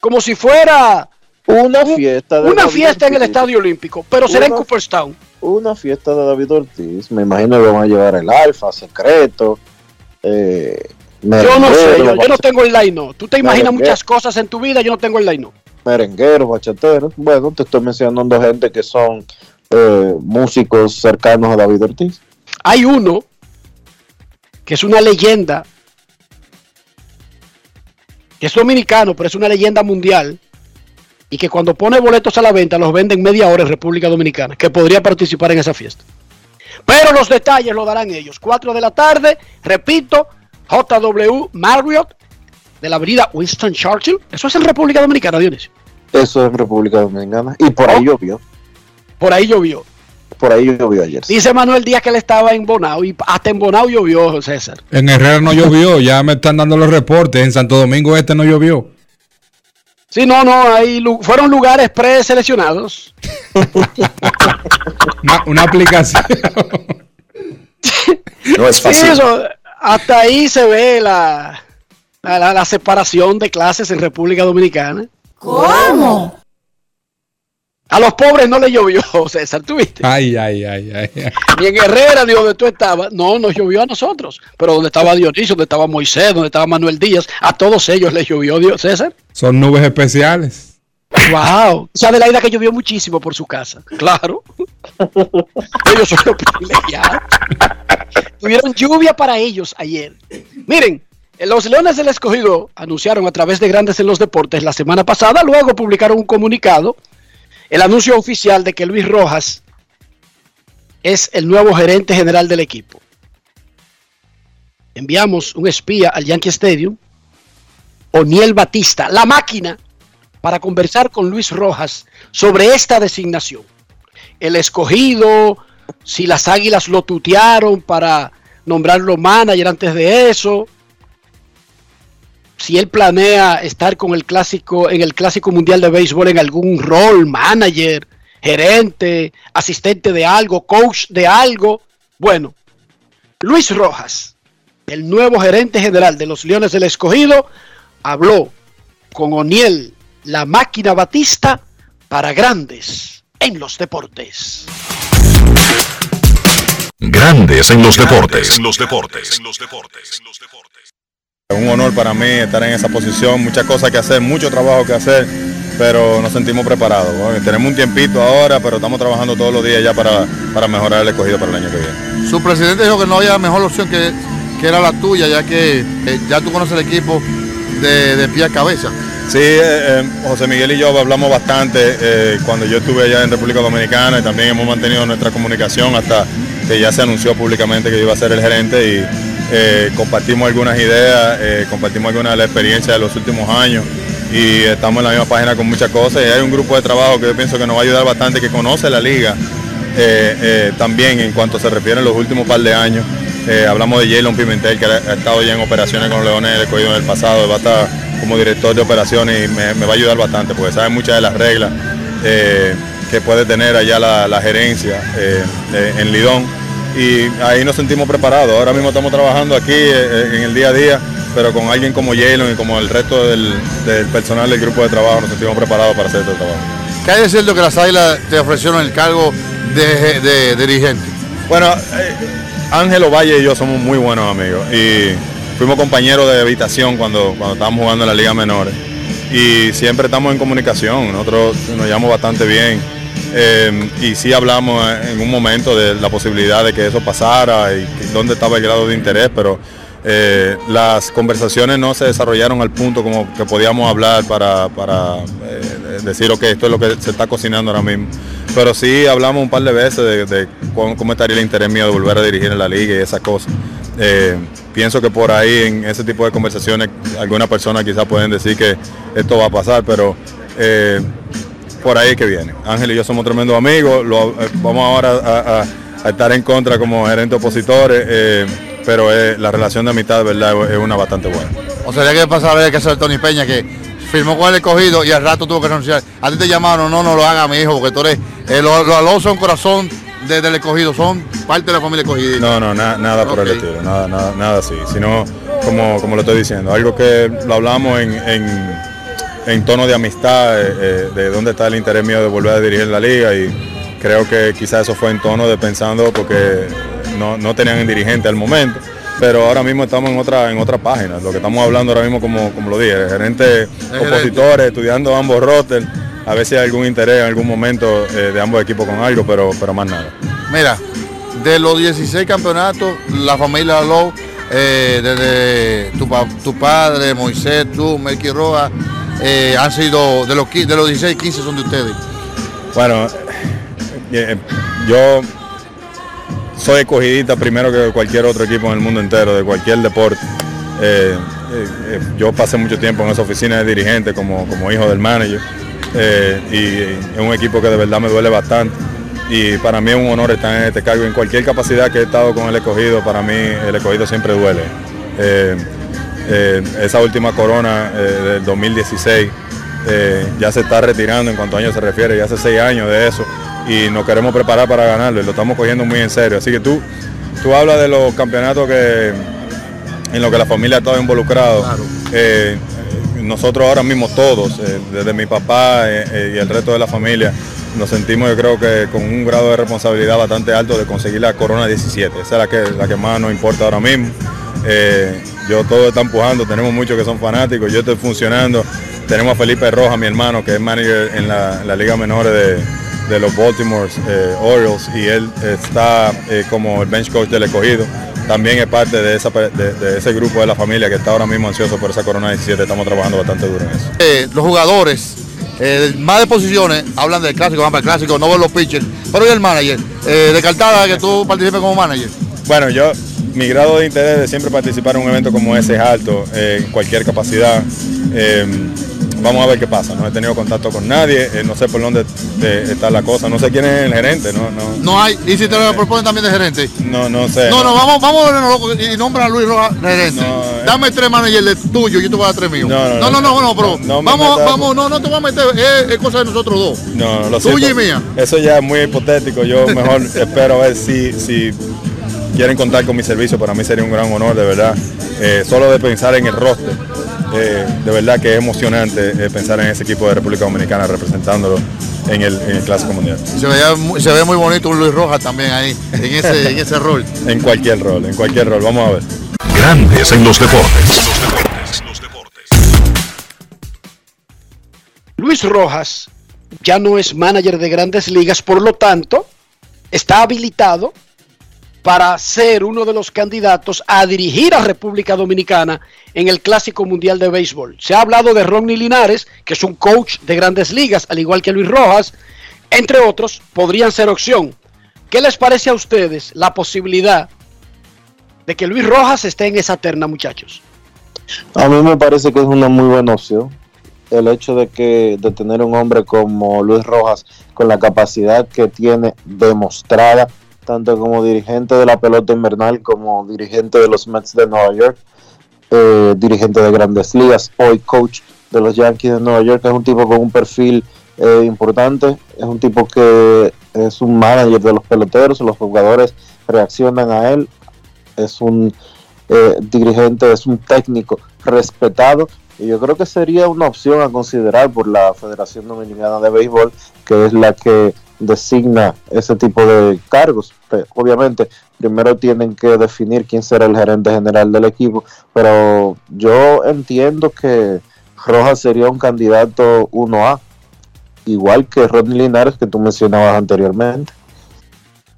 Como si fuera Una fiesta de una David fiesta en el. Estadio Olímpico, pero será en Cooperstown. Una fiesta de David Ortiz. Me imagino que van a llevar el Alfa, Secreto. Eh, Yo no sé, yo, yo no tengo el line. Tú te imaginas muchas cosas en tu vida, yo no tengo el line merengueros, bachateros. Bueno, te estoy mencionando gente que son eh, músicos cercanos a David Ortiz. Hay uno que es una leyenda, que es dominicano, pero es una leyenda mundial, y que cuando pone boletos a la venta los venden media hora en República Dominicana, que podría participar en esa fiesta. Pero los detalles lo darán ellos. 4 de la tarde, repito, JW Marriott de la avenida Winston Churchill. Eso es en República Dominicana, Dionisio. Eso es en República Dominicana. Y por ahí llovió. Por ahí llovió. Por ahí llovió ayer. Dice Manuel Díaz que él estaba en Bonao y hasta en Bonao llovió, César. En Herrera no llovió, ya me están dando los reportes. En Santo Domingo este no llovió. Sí, no, no, ahí lu- fueron lugares preseleccionados. Una, una aplicación. No es Sí, fácil. eso, hasta ahí se ve la, la, la- la separación de clases en República Dominicana. ¿Cómo? A los pobres no le llovió, César, ¿tú viste? Ay, ay, ay, ay. ay. Ni en Herrera ni donde tú estabas. No, nos llovió a nosotros. Pero donde estaba Dionisio, donde estaba Moisés, donde estaba Manuel Díaz, a todos ellos les llovió Dios, César. Son nubes especiales. Wow. O sea, de la ida que llovió muchísimo por su casa. Claro. ellos son los privilegiados. Tuvieron lluvia para ellos ayer. Miren, los Leones del Escogido anunciaron a través de Grandes en los Deportes la semana pasada, luego publicaron un comunicado, el anuncio oficial de que Luis Rojas es el nuevo gerente general del equipo. Enviamos un espía al Yankee Stadium, Oniel Batista, la máquina, para conversar con Luis Rojas sobre esta designación. El escogido, si las águilas lo tutearon para nombrarlo manager antes de eso, si él planea estar con el clásico, en el clásico mundial de béisbol en algún rol, manager, gerente, asistente de algo, coach de algo. Bueno, Luis Rojas, el nuevo gerente general de los Leones del Escogido, habló con Oniel, la máquina batista, para grandes en los deportes. Grandes en los deportes. los deportes. Es un honor para mí estar en esa posición, muchas cosas que hacer, mucho trabajo que hacer, pero nos sentimos preparados. Tenemos un tiempito ahora, pero estamos trabajando todos los días ya para, para mejorar el escogido para el año que viene. Su presidente dijo que no había mejor opción que, que era la tuya, ya que eh, ya tú conoces el equipo de, de pie a cabeza. Sí, eh, eh, José Miguel y yo hablamos bastante eh, cuando yo estuve allá en República Dominicana y también hemos mantenido nuestra comunicación hasta que ya se anunció públicamente que yo iba a ser el gerente y compartimos algunas ideas, compartimos algunas de la experiencia de los últimos años y estamos en la misma página con muchas cosas y hay un grupo de trabajo que yo pienso que nos va a ayudar bastante, que conoce la liga también en cuanto se refiere a los últimos par de años. Eh, hablamos de Jalen Pimentel, que ha, estado ya en operaciones con los Leones del Escogido en el pasado, va a estar como director de operaciones y me, me va a ayudar bastante, porque sabe muchas de las reglas eh, que puede tener allá la, la gerencia eh, en Lidón. Y ahí nos sentimos preparados. Ahora mismo estamos trabajando aquí en el día a día, pero con alguien como Jalen y como el resto del, del personal del grupo de trabajo nos sentimos preparados para hacer este trabajo. ¿Qué hay de cierto que las águilas te ofrecieron el cargo de, de- de dirigente? Bueno, Ángelo Valle y yo somos muy buenos amigos. Y fuimos compañeros de habitación cuando, cuando estábamos jugando en la Liga Menores. Y siempre estamos en comunicación, nosotros nos llevamos bastante bien. Eh, y sí hablamos en un momento de la posibilidad de que eso pasara y dónde estaba el grado de interés, pero eh, las conversaciones no se desarrollaron al punto como que podíamos hablar para, para, eh, decir, ok, esto es lo que se está cocinando ahora mismo. Pero sí hablamos un par de veces de, cómo, estaría el interés mío de volver a dirigir en la liga y esas cosas. Eh, pienso que por ahí en ese tipo de conversaciones algunas personas quizás pueden decir que esto va a pasar, pero eh, por ahí es que viene. Ángel y yo somos tremendos amigos, lo- vamos ahora a, a- estar en contra como gerentes opositores, pero eh, la relación de amistad, verdad, es una bastante buena. O sea, que pasa a ver que hacer Tony Peña, que firmó con el escogido y al rato tuvo que renunciar. A ti te llamaron, no, no lo haga mi hijo, porque tú eres, eh, los los Alonso son corazón de- del escogido, son parte de la familia escogida. No, no, na- nada por el estilo, nada, nada, nada así, sino como, como lo estoy diciendo, algo que lo hablamos en, en, en tono de amistad, eh, eh, de dónde está el interés mío de volver a dirigir la liga y creo que quizás eso fue en tono de pensando porque no, no tenían dirigente al momento. Pero ahora mismo estamos en otra en otra página. Lo que estamos hablando ahora mismo, como, como lo dije, gerentes opositores, estudiando ambos rosters, a ver si hay algún interés en algún momento eh, de ambos equipos con algo, pero, pero más nada. Mira, de los 16 campeonatos, la familia Lowe, eh, desde tu, tu padre, Moisés, tú, Melqui Rojas, eh, han sido, de los, de los 16, 15 son de ustedes. Bueno, eh, yo soy escogidita primero que cualquier otro equipo en el mundo entero, de cualquier deporte. Eh, eh, eh, yo pasé mucho tiempo en esa oficina de dirigente como, hijo del manager y es un equipo que de verdad me duele bastante y para mí es un honor estar en este cargo. En cualquier capacidad que he estado con el escogido, para mí el escogido siempre duele. Esa última corona del 2016 eh, ya se está retirando en cuanto a años se refiere, ya hace seis años de eso y nos queremos preparar para ganarlo y lo estamos cogiendo muy en serio. Así que tú, tú hablas de los campeonatos que en los que la familia ha estado involucrado. Eh, nosotros ahora mismo todos, eh, desde mi papá eh, y el resto de la familia, nos sentimos yo creo que con un grado de responsabilidad bastante alto de conseguir la Corona 17. Esa es la que, la que más nos importa ahora mismo. Yo todo está empujando, tenemos muchos que son fanáticos, yo estoy funcionando. Tenemos a Felipe Rojas, mi hermano, que es manager en la, la Liga Menores de, de los Baltimore eh, Orioles y él está eh, como el bench coach del escogido. También es parte de, esa, de, de ese grupo de la familia que está ahora mismo ansioso por esa Corona 17. Estamos trabajando bastante duro en eso. Eh, los jugadores, más de posiciones, hablan del clásico, van para el clásico, no ven los pitchers. Pero y el manager, eh, de Cartada que tú participes como manager. Bueno, yo, mi grado de interés de siempre participar en un evento como ese es alto, en cualquier capacidad. Eh, vamos a ver qué pasa. No he tenido contacto con nadie, eh, no sé por dónde eh, está la cosa, no sé quién es el gerente, no, no, No hay, y si te lo proponen también de gerente. no, no sé. No, no, vamos, vamos locos y nombran a Luis Rojas gerente. Dame tres managers de tuyo, yo te voy a dar tres míos. No, No, no, no, no, no, no me vamos, metas- vamos, no, no te voy a meter, es, es cosa de nosotros dos. No, lo Tuya siento. y mía. Eso ya es muy hipotético. Yo mejor espero a ver si, si quieren contar con mi servicio. Para mí sería un gran honor, de verdad. Eh, solo de pensar en el roster, eh, de verdad que es emocionante eh, pensar en ese equipo de República Dominicana representándolo en el, en el Clásico Mundial. Se, veía muy- se ve muy bonito un Luis Rojas también ahí, en ese, en ese rol. En cualquier rol, en cualquier rol. Vamos a ver. Grandes en los deportes. Luis Rojas ya no es manager de grandes ligas, por lo tanto, está habilitado para ser uno de los candidatos a dirigir a República Dominicana en el Clásico Mundial de Béisbol. Se ha hablado de Ronnie Linares, que es un coach de grandes ligas, al igual que Luis Rojas, entre otros, podrían ser opción. ¿Qué les parece a ustedes la posibilidad de que Luis Rojas esté en esa terna, muchachos? A mí me parece que es una muy buena opción el hecho de que de tener un hombre como Luis Rojas con la capacidad que tiene demostrada tanto como dirigente de la pelota invernal como dirigente de los Mets de Nueva York, eh, dirigente de Grandes Ligas, hoy coach de los Yankees de Nueva York, es un tipo con un perfil eh, importante, es un tipo que es un manager de los peloteros, los jugadores reaccionan a él, es un eh, dirigente, es un técnico respetado y yo creo que sería una opción a considerar por la Federación Dominicana de Béisbol, que es la que designa ese tipo de cargos. Obviamente, primero tienen que definir quién será el gerente general del equipo, pero yo entiendo que Rojas sería un candidato 1A, igual que Rodney Linares que tú mencionabas anteriormente.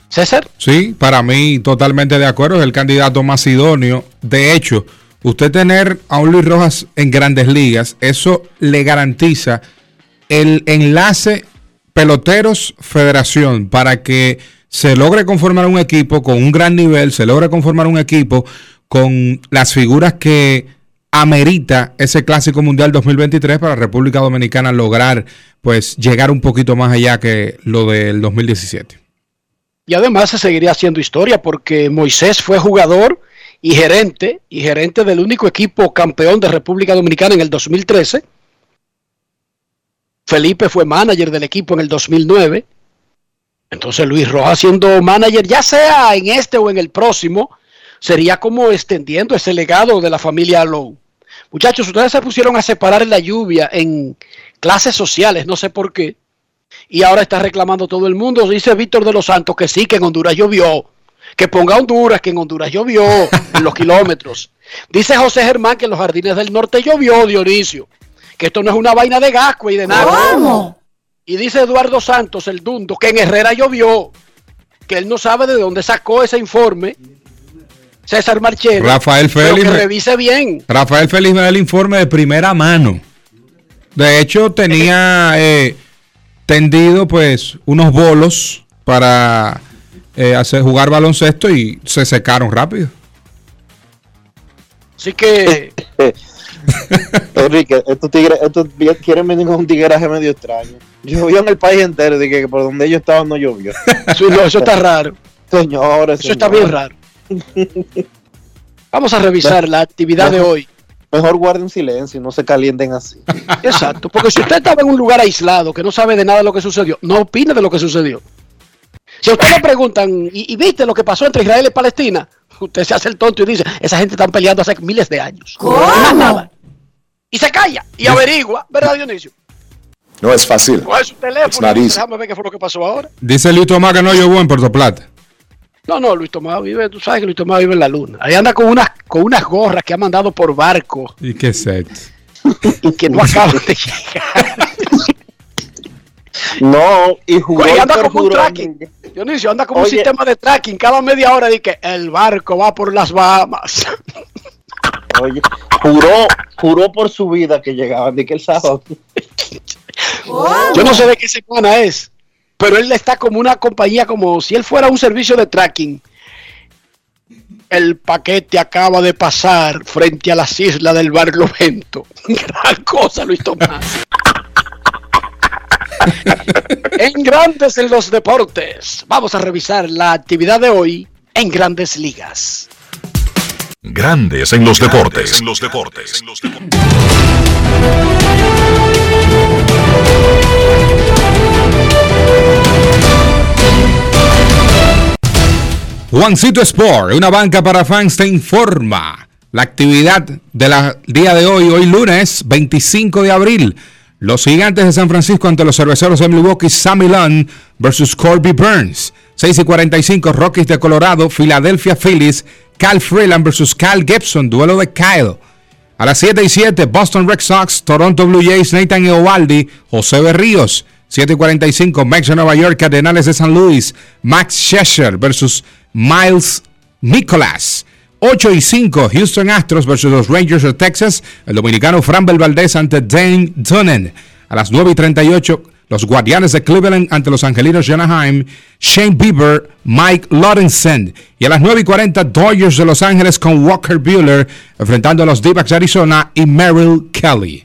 César. Sí, para mí totalmente de acuerdo, es el candidato más idóneo. De hecho, usted tener a un Luis Rojas en grandes ligas, eso le garantiza el enlace peloteros federación para que se logre conformar un equipo con un gran nivel, se logre conformar un equipo con las figuras que amerita ese clásico mundial 2023 para República Dominicana lograr pues llegar un poquito más allá que lo del 2017. Y además se seguiría haciendo historia porque Moisés fue jugador y gerente, y gerente del único equipo campeón de República Dominicana en el 2013. Felipe fue manager del equipo en el 2009. Entonces Luis Rojas siendo manager, ya sea en este o en el próximo, sería como extendiendo ese legado de la familia Lowe. Muchachos, ustedes se pusieron a separar la lluvia en clases sociales, no sé por qué. Y ahora está reclamando todo el mundo. Dice Víctor de los Santos que sí, que en Honduras llovió. Que ponga Honduras, que en Honduras llovió en los kilómetros. Dice José Germán que en los jardines del norte llovió, Dionisio. Que esto no es una vaina de gasco y de nada. ¿Cómo? Y dice Eduardo Santos, el Dundo, que en Herrera llovió. Que él no sabe de dónde sacó ese informe. César Marchero. Rafael pero Félix que me- revise bien. Rafael Félix me da el informe de primera mano. De hecho, tenía eh, tendido pues unos bolos para eh, hacer jugar baloncesto y se secaron rápido. Así que Enrique, estos tigres, estos quieren venir con un tigueraje medio extraño. Llovió en el país entero, dije que por donde ellos estaban no llovió. Sí, no, eso está raro. Señores, Eso está bien raro. Vamos a revisar la actividad de hoy. Mejor guarden silencio y no se calienten así. Exacto, porque si usted estaba en un lugar aislado que no sabe de nada de lo que sucedió, no opine de lo que sucedió. Si a usted le preguntan, ¿y, y viste lo que pasó entre Israel y Palestina? Usted se hace el tonto y dice, esa gente están peleando hace miles de años. Nada. Y se calla y averigua, ¿verdad, Dionisio? No es fácil. Coge su teléfono déjame ver qué fue lo que pasó ahora. Dice Luis Tomás que no llovió en Puerto Plata. No, no, Luis Tomás vive, tú sabes que Luis Tomás vive en la luna. Ahí anda con unas, con unas gorras que ha mandado por barco ¿Y qué set? y que no acaban de llegar. No, y juró Oye, anda como un tracking. Dionisio, anda como un sistema de tracking. Cada media hora dice que el barco va por las Bahamas. Oye, juró, juró por su vida que llegaban, de que el sábado. Yo no sé de qué semana es, pero él está como una compañía, como si él fuera un servicio de tracking. El paquete acaba de pasar frente a las islas del Barlovento. Gran cosa, Luis Tomás. En Grandes en los Deportes, vamos a revisar la actividad de hoy en Grandes Ligas. Grandes en los deportes. En los deportes. Juancito Sport, una banca para fans, te informa la actividad del día de hoy, hoy lunes 25 de abril. Los gigantes de San Francisco ante los cerveceros de Milwaukee, Sammy Lund versus Corby Burns. 6 y 45, Rockies de Colorado, Philadelphia Phillies, Cal Freeland versus Cal Gibson, duelo de Kyle. A las 7 y 7, Boston Red Sox, Toronto Blue Jays, Nathan Eovaldi, José Berríos. 7 y 45, Mex de Nueva York, Cardenales de San Luis, Max Scherzer versus Miles Nicolas. 8 y 5, Houston Astros versus los Rangers de Texas, el dominicano Framber Valdez ante Dane Dunnan. A las 9 y 38, los Guardianes de Cleveland ante los Angelinos de Anaheim, Shane Bieber, Mike Lorenzen. Y a las 9 y 40, Dodgers de Los Ángeles con Walker Bueller, enfrentando a los D-backs de Arizona y Merrill Kelly.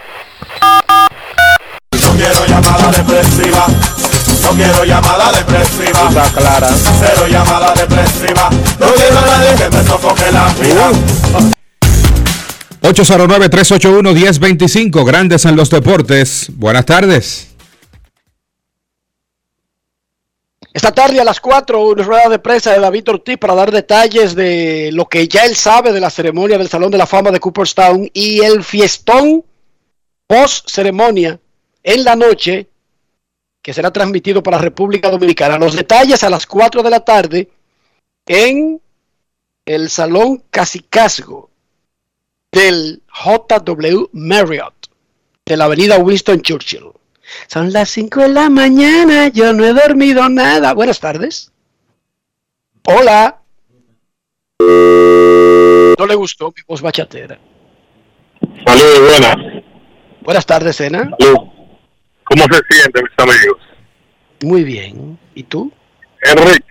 No quiero llamada depresiva. No quiero llamada depresiva. Está clara. Cero llamada depresiva. No quiero a nadie que me sofoque la vida. 809-381-1025, Grandes en los Deportes. Buenas tardes. Esta tarde a las 4, una rueda de prensa de David Ortiz para dar detalles de lo que ya él sabe de la ceremonia del Salón de la Fama de Cooperstown y el fiestón post ceremonia en la noche que será transmitido para República Dominicana. Los detalles a las 4 de la tarde en el Salón Casicazgo del JW Marriott de la avenida Winston Churchill. Son las 5 de la mañana, yo no he dormido nada. Buenas tardes. Hola. No le gustó mi voz bachatera. Saludos, buenas. Buenas tardes, Sena. ¿Cómo se sienten mis amigos? Muy bien. ¿Y tú? Enrique.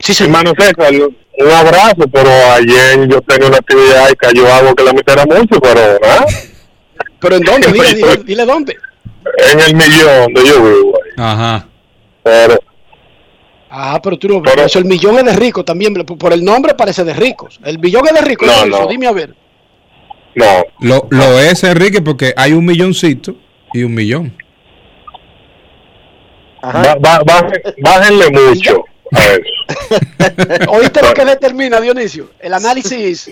Sí, Hermano César, un abrazo, pero ayer yo tenía una actividad y cayó algo que la era mucho, pero. ¿Pero en dónde? Dile, dile, dile dónde. En el millón de yo vivo ahí. Ajá. Pero, Ah, pero tú no ves. Eso, el millón es de rico también. Por el nombre parece de ricos. El millón es de rico. No, eso, no. Dime a ver. no. Lo, lo es, Enrique, porque hay un milloncito y un millón. Ba- ba- baje- bájenle mucho. ¿Oíste lo que determina, Dionisio? El análisis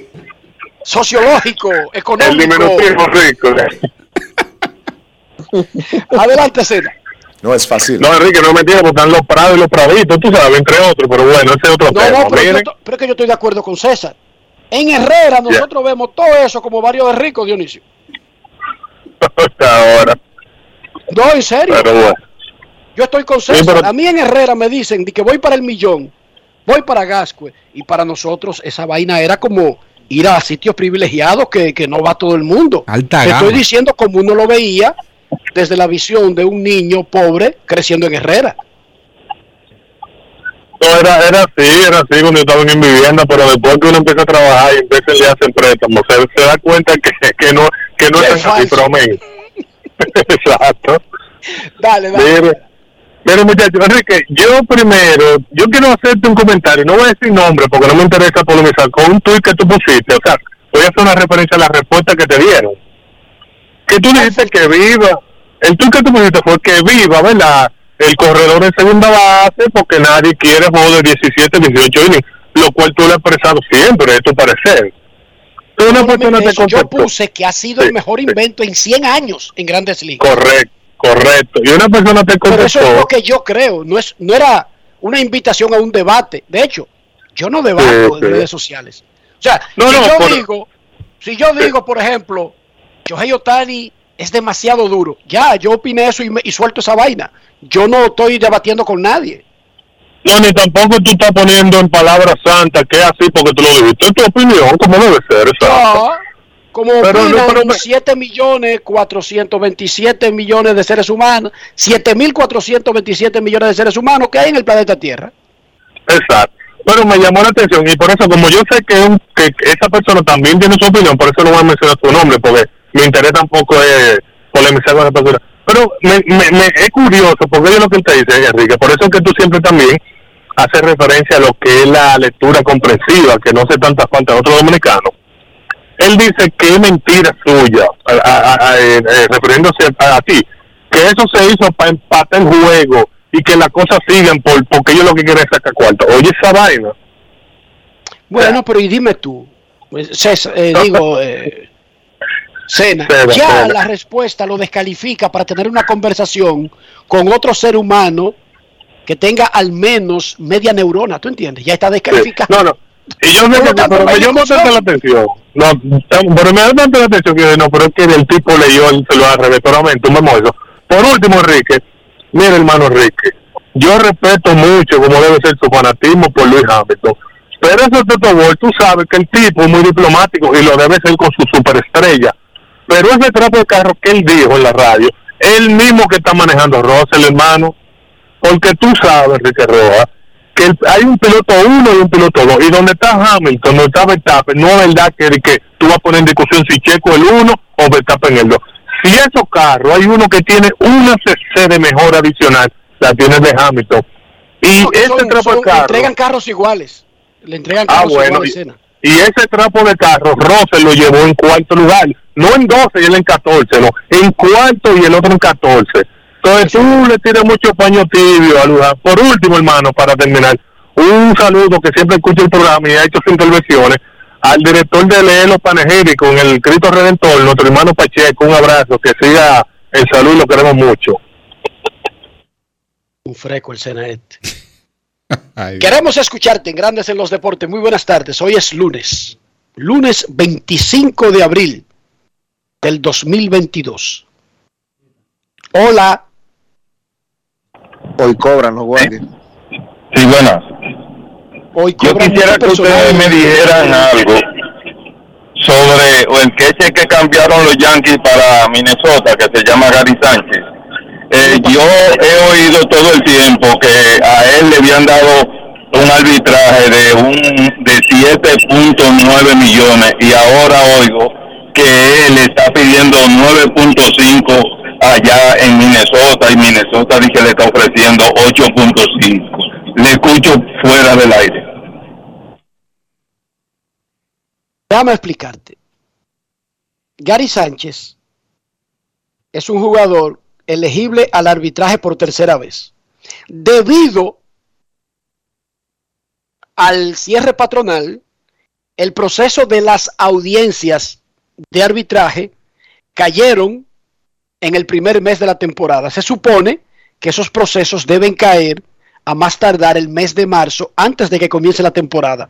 sociológico, El económico. diminutivo rico. Adelante, Cena. No es fácil. No, Enrique, no me porque están los prados y los praditos, tú sabes, entre otros, pero bueno, ese es otro No, tema. no, pero, yo pero es que yo estoy de acuerdo con César. En Herrera nosotros vemos todo eso como barrio de ricos, Dionisio. ahora, No, en serio. pero bueno. Yo estoy con Sí, César. pero- A mí en Herrera me dicen que voy para el millón, voy para Gascue. Y para nosotros esa vaina era como ir a sitios privilegiados que, que no va todo el mundo. Alta Te estoy diciendo como uno lo veía desde la visión de un niño pobre creciendo en Herrera. No, era, era así, era así cuando yo estaba en vivienda, pero después que uno empieza a trabajar y empieza le hacen préstamos, se, se da cuenta que, que no que no es así, pero. Exacto. Dale, dale. Mire, mire muchachos, Enrique, yo primero, yo quiero hacerte un comentario, no voy a decir nombre porque no me interesa polemizar, con un tuit que tú pusiste, o sea, voy a hacer una referencia a la respuesta que te dieron. Que tú dijiste que viva, el tuit que tú pusiste fue que viva, ¿verdad? El corredor en segunda base porque nadie quiere juego de 17, 18 innings, lo cual tú lo has expresado siempre, es tu parecer. Pero persona te yo puse que ha sido el mejor invento en 100 años en Grandes Ligas. Correcto, correcto. Y una persona te Pero eso contestó. es lo que yo creo, no es no era una invitación a un debate. De hecho, yo no debato Sí, en redes sociales. O sea, No, si no, yo por- digo, si yo digo, por ejemplo, Shohei Otani es demasiado duro, ya, yo opiné eso y, me- y suelto esa vaina. Yo no estoy debatiendo con nadie. No, ni tampoco tú estás poniendo en palabras santas que es así porque tú lo dijiste. Es tu opinión, como debe ser. No, como Pero no, opinan pero me- 7 millones 427 millones de seres humanos, 7.427 millones de seres humanos que hay en el planeta Tierra. Exacto. Pero me llamó la atención y por eso, como yo sé que, un- que esa persona también tiene su opinión, por eso no voy a mencionar su nombre, porque mi interés tampoco es polemizar con esa persona. Pero me, me, me- es curioso, porque es lo que te dice, Enrique. Por eso es que tú siempre también haces referencia a lo que es la lectura comprensiva, que no sé tantas falta de otros dominicanos. Él dice que es mentira suya, a- a- a- eh, eh, refiriéndose a, a ti, que eso se hizo para empatar el juego y que las cosas sigan por, porque ellos lo que quieren es sacar cuarto. Oye, esa vaina. Bueno, pero y dime tú, pues, César, eh, digo, eh, Cena, ya Cena. la respuesta lo descalifica para tener una conversación con otro ser humano que tenga al menos media neurona, ¿tú entiendes? Ya está descalificado. No, no. Y yo sé que, pero tanto la atención. No, pero me da tanta la atención que no, pero es que el tipo leyó el celular al revés. Pero me eso. Por último, Enrique, mira, hermano Enrique, yo respeto mucho como debe ser su fanatismo por Luis Hamilton. Pero ese Toto tú sabes que el tipo es muy diplomático y lo debe ser con su superestrella. Pero ese trato de carro que él dijo en la radio, él mismo que está manejando Russell, hermano, porque tú sabes, Enrique Rojas, que el- hay un piloto uno y un piloto dos, y donde está Hamilton, donde está Verstappen, no es verdad que, que tú vas a poner en discusión si Checo el uno o Verstappen el dos. Si esos carros, hay uno que tiene una CC de mejora adicional, la tiene de Hamilton. Y ese son- trapo son- de carro, entregan carros iguales. Le entregan Ah, carros bueno, iguales, y- ese trapo de carro, Russell lo llevó en cuarto lugar, no en 12 y él en 14, no, en cuarto y el otro en 14. Entonces tú le tiras mucho paño tibio a Luján. Por último, hermano, para terminar, un saludo que siempre escucha el programa y ha hecho sus intervenciones al director de Leelo Panegírico en el Cristo Redentor, nuestro hermano Pacheco, un abrazo, que siga el salud, lo queremos mucho. Un freco el Sena este. Queremos escucharte en Grandes en los Deportes. Muy buenas tardes. Hoy es lunes. Lunes 25 de abril del 2022. Hola. Hoy cobran los guardias. Sí, buenas. Hoy Yo quisiera que ustedes me dijeran algo sobre o el queche que cambiaron los Yankees para Minnesota, que se llama Gary Sánchez. Eh, yo he oído todo el tiempo que a él le habían dado un arbitraje de un de 7.9 millones y ahora oigo que él está pidiendo 9.5 allá en Minnesota y Minnesota que le está ofreciendo 8.5. Le escucho fuera del aire. Déjame explicarte. Gary Sánchez es un jugador elegible al arbitraje por tercera vez, debido al cierre patronal, el proceso de las audiencias de arbitraje cayeron en el primer mes de la temporada. Se supone que esos procesos deben caer a más tardar el mes de marzo antes de que comience la temporada.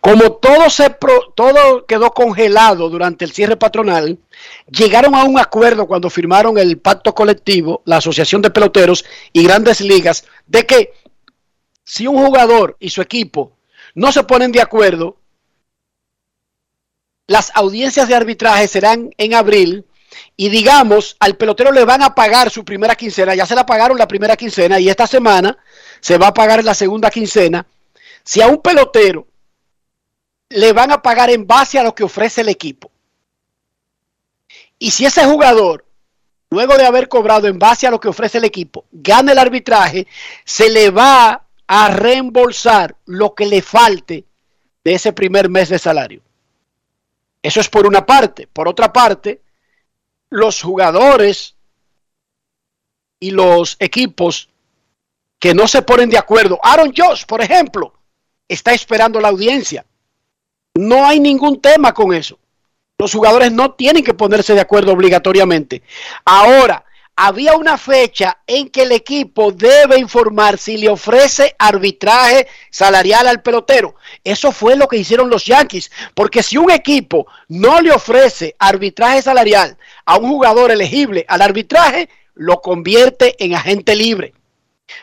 Como todo, se pro- todo quedó congelado durante el cierre patronal, llegaron a un acuerdo cuando firmaron el pacto colectivo, la Asociación de Peloteros y Grandes Ligas, de que si un jugador y su equipo no se ponen de acuerdo, las audiencias de arbitraje serán en abril y digamos, al pelotero le van a pagar su primera quincena, ya se la pagaron la primera quincena y esta semana se va a pagar la segunda quincena. Si a un pelotero le van a pagar en base a lo que ofrece el equipo. Y si ese jugador, luego de haber cobrado en base a lo que ofrece el equipo, gana el arbitraje, se le va a reembolsar lo que le falte de ese primer mes de salario. Eso es por una parte. Por otra parte, los jugadores y los equipos que no se ponen de acuerdo. Aaron Josh, por ejemplo, está esperando la audiencia. No hay ningún tema con eso. Los jugadores no tienen que ponerse de acuerdo obligatoriamente. Ahora, había una fecha en que el equipo debe informar si le ofrece arbitraje salarial al pelotero. Eso fue lo que hicieron los Yankees. Porque si un equipo no le ofrece arbitraje salarial a un jugador elegible al arbitraje, lo convierte en agente libre.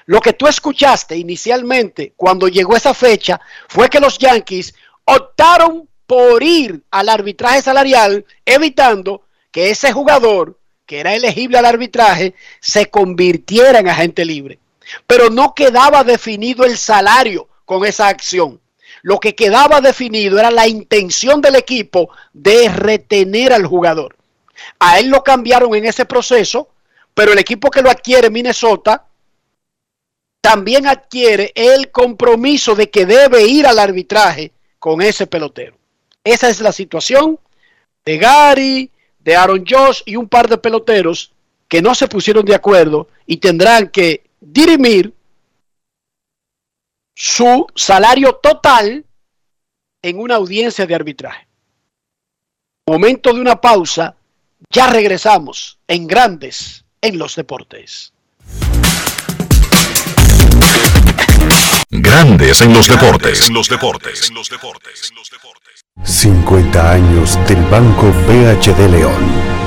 Lo que tú escuchaste inicialmente cuando llegó esa fecha fue que los Yankees optaron por ir al arbitraje salarial, evitando que ese jugador que era elegible al arbitraje se convirtiera en agente libre. Pero no quedaba definido el salario con esa acción. Lo que quedaba definido era la intención del equipo de retener al jugador. A él lo cambiaron en ese proceso, pero el equipo que lo adquiere, Minnesota, también adquiere el compromiso de que debe ir al arbitraje con ese pelotero. Esa es la situación de Gary, de Aaron Josh y un par de peloteros que no se pusieron de acuerdo y tendrán que dirimir su salario total en una audiencia de arbitraje. Momento de una pausa, ya regresamos en Grandes en los Deportes. Grandes en los deportes. En los deportes. 50 años del Banco BHD León.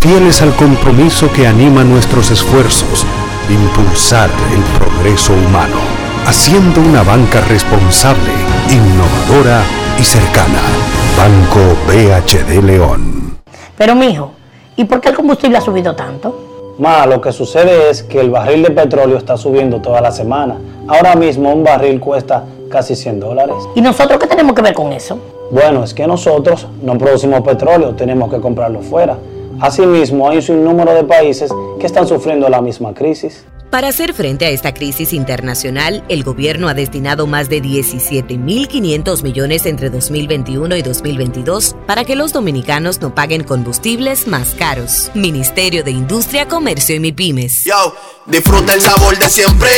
fieles al compromiso que anima nuestros esfuerzos, impulsar el progreso humano, haciendo una banca responsable, innovadora y cercana. Banco BHD León. Pero mijo, ¿y por qué el combustible ha subido tanto? Ma, lo que sucede es que el barril de petróleo está subiendo toda la semana. Ahora mismo un barril cuesta casi 100 dólares. ¿Y nosotros qué tenemos que ver con eso? Bueno, es que nosotros no producimos petróleo, tenemos que comprarlo fuera. Asimismo, hay un sinnúmero de países que están sufriendo la misma crisis. Para hacer frente a esta crisis internacional, el gobierno ha destinado más de 17.500 millones entre 2021 y 2022 para que los dominicanos no paguen combustibles más caros. Ministerio de Industria, Comercio y MIPIMES. Yo, disfruta el sabor de siempre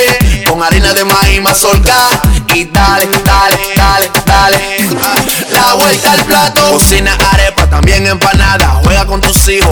con harina de maíz mazorca y dale, dale, dale, dale. La vuelta al plato, cocina arepa, también empanada. Juega con tus hijos,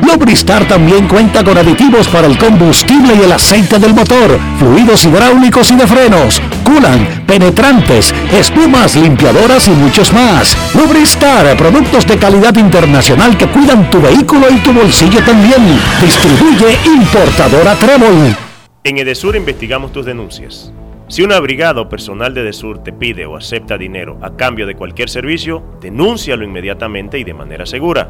Lubristar también cuenta con aditivos para el combustible y el aceite del motor, fluidos hidráulicos y de frenos, culan, penetrantes, espumas, limpiadoras y muchos más. Lubristar, productos de calidad internacional que cuidan tu vehículo y tu bolsillo también. Distribuye importadora Trébol. En Edesur investigamos tus denuncias. Si una brigada o personal de Edesur te pide o acepta dinero a cambio de cualquier servicio, denúncialo inmediatamente y de manera segura,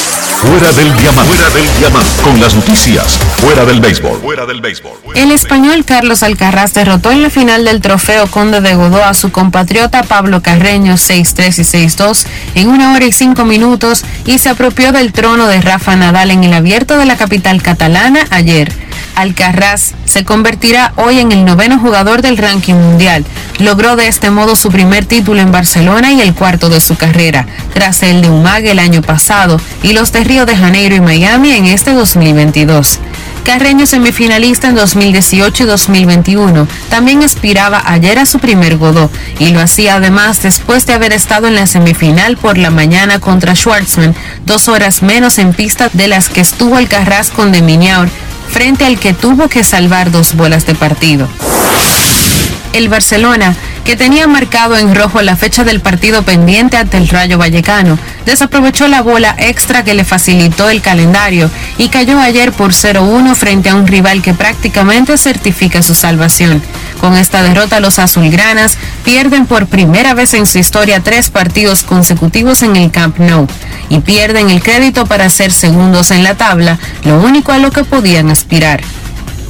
Fuera del diamante. Fuera del diamante. Con las noticias. Fuera del béisbol. Fuera del béisbol. El español Carlos Alcaraz derrotó en la final del trofeo Conde de Godó a su compatriota Pablo Carreño 6-3 y 6-2 en una hora y cinco minutos y se apropió del trono de Rafa Nadal en el abierto de la capital catalana ayer. Alcaraz se convertirá hoy en el noveno jugador del ranking mundial. Logró de este modo su primer título en Barcelona y el cuarto de su carrera, tras el de Umag el año pasado y los de Río de Janeiro y Miami en este 2022. Carreño semifinalista en 2018 y 2021. También aspiraba ayer a su primer Godó y lo hacía además después de haber estado en la semifinal por la mañana contra Schwartzman, dos horas menos en pista de las que estuvo Alcaraz con Deminiaur, frente al que tuvo que salvar dos bolas de partido. El Barcelona, que tenía marcado en rojo la fecha del partido pendiente ante el Rayo Vallecano, desaprovechó la bola extra que le facilitó el calendario y cayó ayer por 0-1 frente a un rival que prácticamente certifica su salvación. Con esta derrota los azulgranas pierden por primera vez en su historia tres partidos consecutivos en el Camp Nou y pierden el crédito para ser segundos en la tabla, lo único a lo que podían aspirar.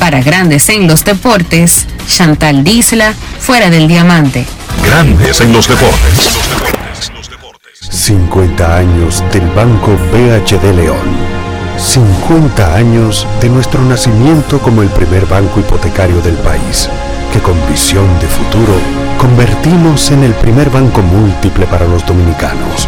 Para grandes en los deportes, Chantal Disla, fuera del diamante. Grandes en los deportes. 50 años del Banco BHD León. 50 años de nuestro nacimiento como el primer banco hipotecario del país, que con visión de futuro convertimos en el primer banco múltiple para los dominicanos.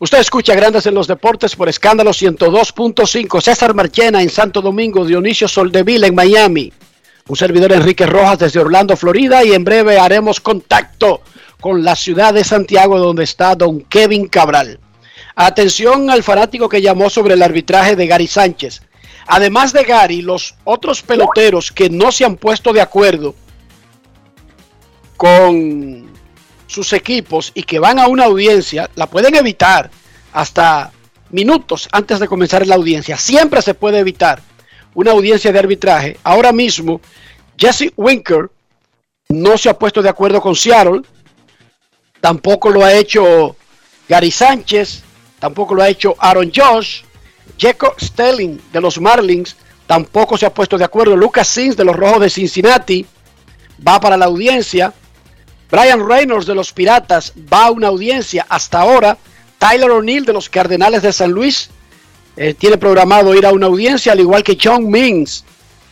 Usted escucha Grandes en los Deportes por escándalo 102.5. César Marchena en Santo Domingo, Dionisio Soldevila en Miami. Un servidor Enrique Rojas desde Orlando, Florida. Y en breve haremos contacto con la ciudad de Santiago donde está don Kevin Cabral. Atención al fanático que llamó sobre el arbitraje de Gary Sánchez. Además de Gary, los otros peloteros que no se han puesto de acuerdo con sus equipos y que van a una audiencia, la pueden evitar hasta minutos antes de comenzar la audiencia. Siempre se puede evitar una audiencia de arbitraje. Ahora mismo, Jesse Winker no se ha puesto de acuerdo con Seattle, tampoco lo ha hecho Gary Sánchez, tampoco lo ha hecho Aaron Josh, Jacob Stelling de los Marlins tampoco se ha puesto de acuerdo, Lucas Sims de los Rojos de Cincinnati va para la audiencia, Brian Reynolds de los Piratas va a una audiencia. Hasta ahora, Tyler O'Neill de los Cardenales de San Luis eh, tiene programado ir a una audiencia, al igual que John Mings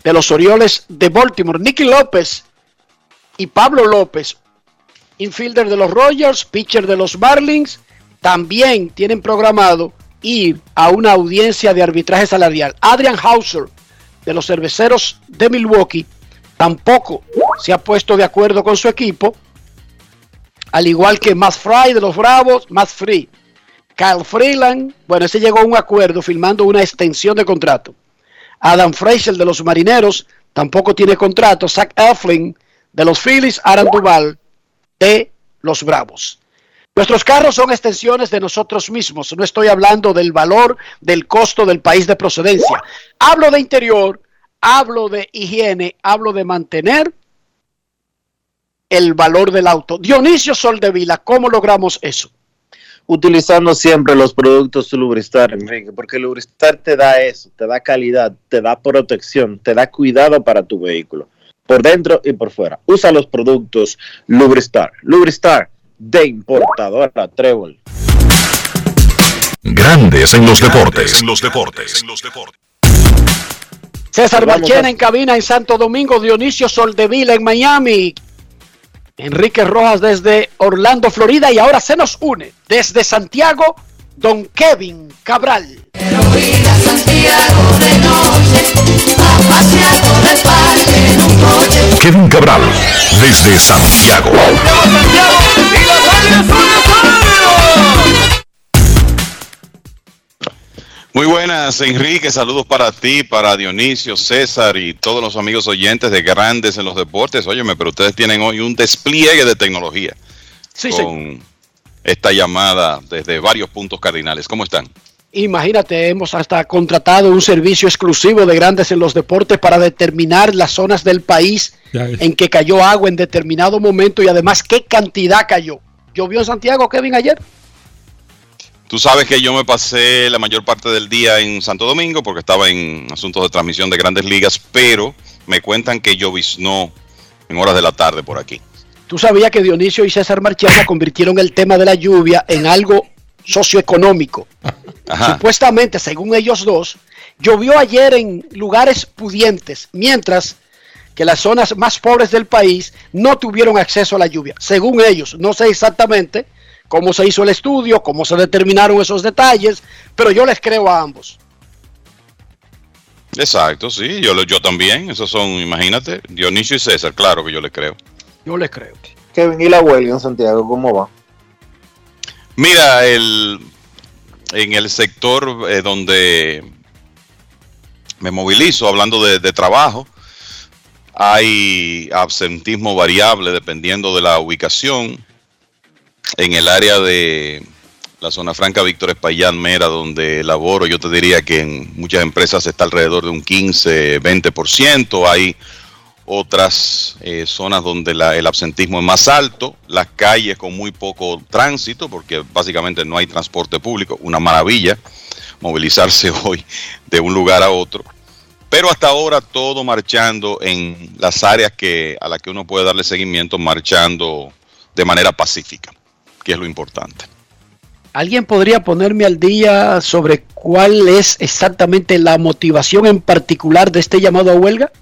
de los Orioles de Baltimore, Nicky López y Pablo López, infielder de los Rogers, pitcher de los Marlins, también tienen programado ir a una audiencia de arbitraje salarial. Adrian Hauser de los Cerveceros de Milwaukee tampoco se ha puesto de acuerdo con su equipo, al igual que Matt Fry de los Bravos, Matt Free. Kyle Freeland, bueno, ese llegó a un acuerdo firmando una extensión de contrato. Adam Fraser de los Marineros tampoco tiene contrato. Zach Eflin de los Phillies, Aaron Duval de los Bravos. Nuestros carros son extensiones de nosotros mismos. No estoy hablando del valor, del costo del país de procedencia. Hablo de interior, hablo de higiene, hablo de mantener el valor del auto. Dionisio Soldevila, ¿cómo logramos eso? Utilizando siempre los productos Lubristar, Enrique, porque Lubristar te da eso, te da calidad, te da protección, te da cuidado para tu vehículo, por dentro y por fuera. Usa los productos Lubristar. Lubristar de importadora Trébol. Grandes en los deportes. En los deportes. César Marchena en cabina en Santo Domingo, Dionisio Soldevila en Miami, Enrique Rojas desde Orlando, Florida y ahora se nos une desde Santiago, don Kevin Cabral. Kevin Cabral, desde Santiago. Muy buenas, Enrique. Saludos para ti, para Dionisio, César y todos los amigos oyentes de Grandes en los Deportes. Óyeme, pero ustedes tienen hoy un despliegue de tecnología Sí, con esta llamada desde varios puntos cardinales. ¿Cómo están? Imagínate, hemos hasta contratado un servicio exclusivo de Grandes en los Deportes para determinar las zonas del país en que cayó agua en determinado momento y además qué cantidad cayó. ¿Llovió en Santiago, Kevin, ayer? Tú sabes que yo me pasé la mayor parte del día en Santo Domingo porque estaba en asuntos de transmisión de grandes ligas, pero me cuentan que lloviznó en horas de la tarde por aquí. Tú sabías que Dionisio y César Marchena convirtieron el tema de la lluvia en algo socioeconómico. Supuestamente, según ellos dos, llovió ayer en lugares pudientes, mientras que las zonas más pobres del país no tuvieron acceso a la lluvia. Según ellos, no sé exactamente cómo se hizo el estudio, cómo se determinaron esos detalles, pero yo les creo a ambos. Exacto, sí, yo, también. Esos son, imagínate, Dionisio y César, claro que yo les creo. Yo les creo. Kevin, ¿y la huelga en Santiago cómo va? Mira, el, en el sector eh, donde me movilizo, hablando de, de trabajo, hay absentismo variable dependiendo de la ubicación. En el área de la zona franca Víctor Espaillán Mera, donde laboro, yo te diría que en muchas empresas está alrededor de un 15, 20%. Hay otras eh, zonas donde la- el absentismo es más alto, las calles con muy poco tránsito, porque básicamente no hay transporte público, una maravilla movilizarse hoy de un lugar a otro. Pero hasta ahora todo marchando en las áreas que a las que uno puede darle seguimiento, marchando de manera pacífica, que es lo importante. ¿Alguien podría ponerme al día sobre cuál es exactamente la motivación en particular de este llamado a huelga?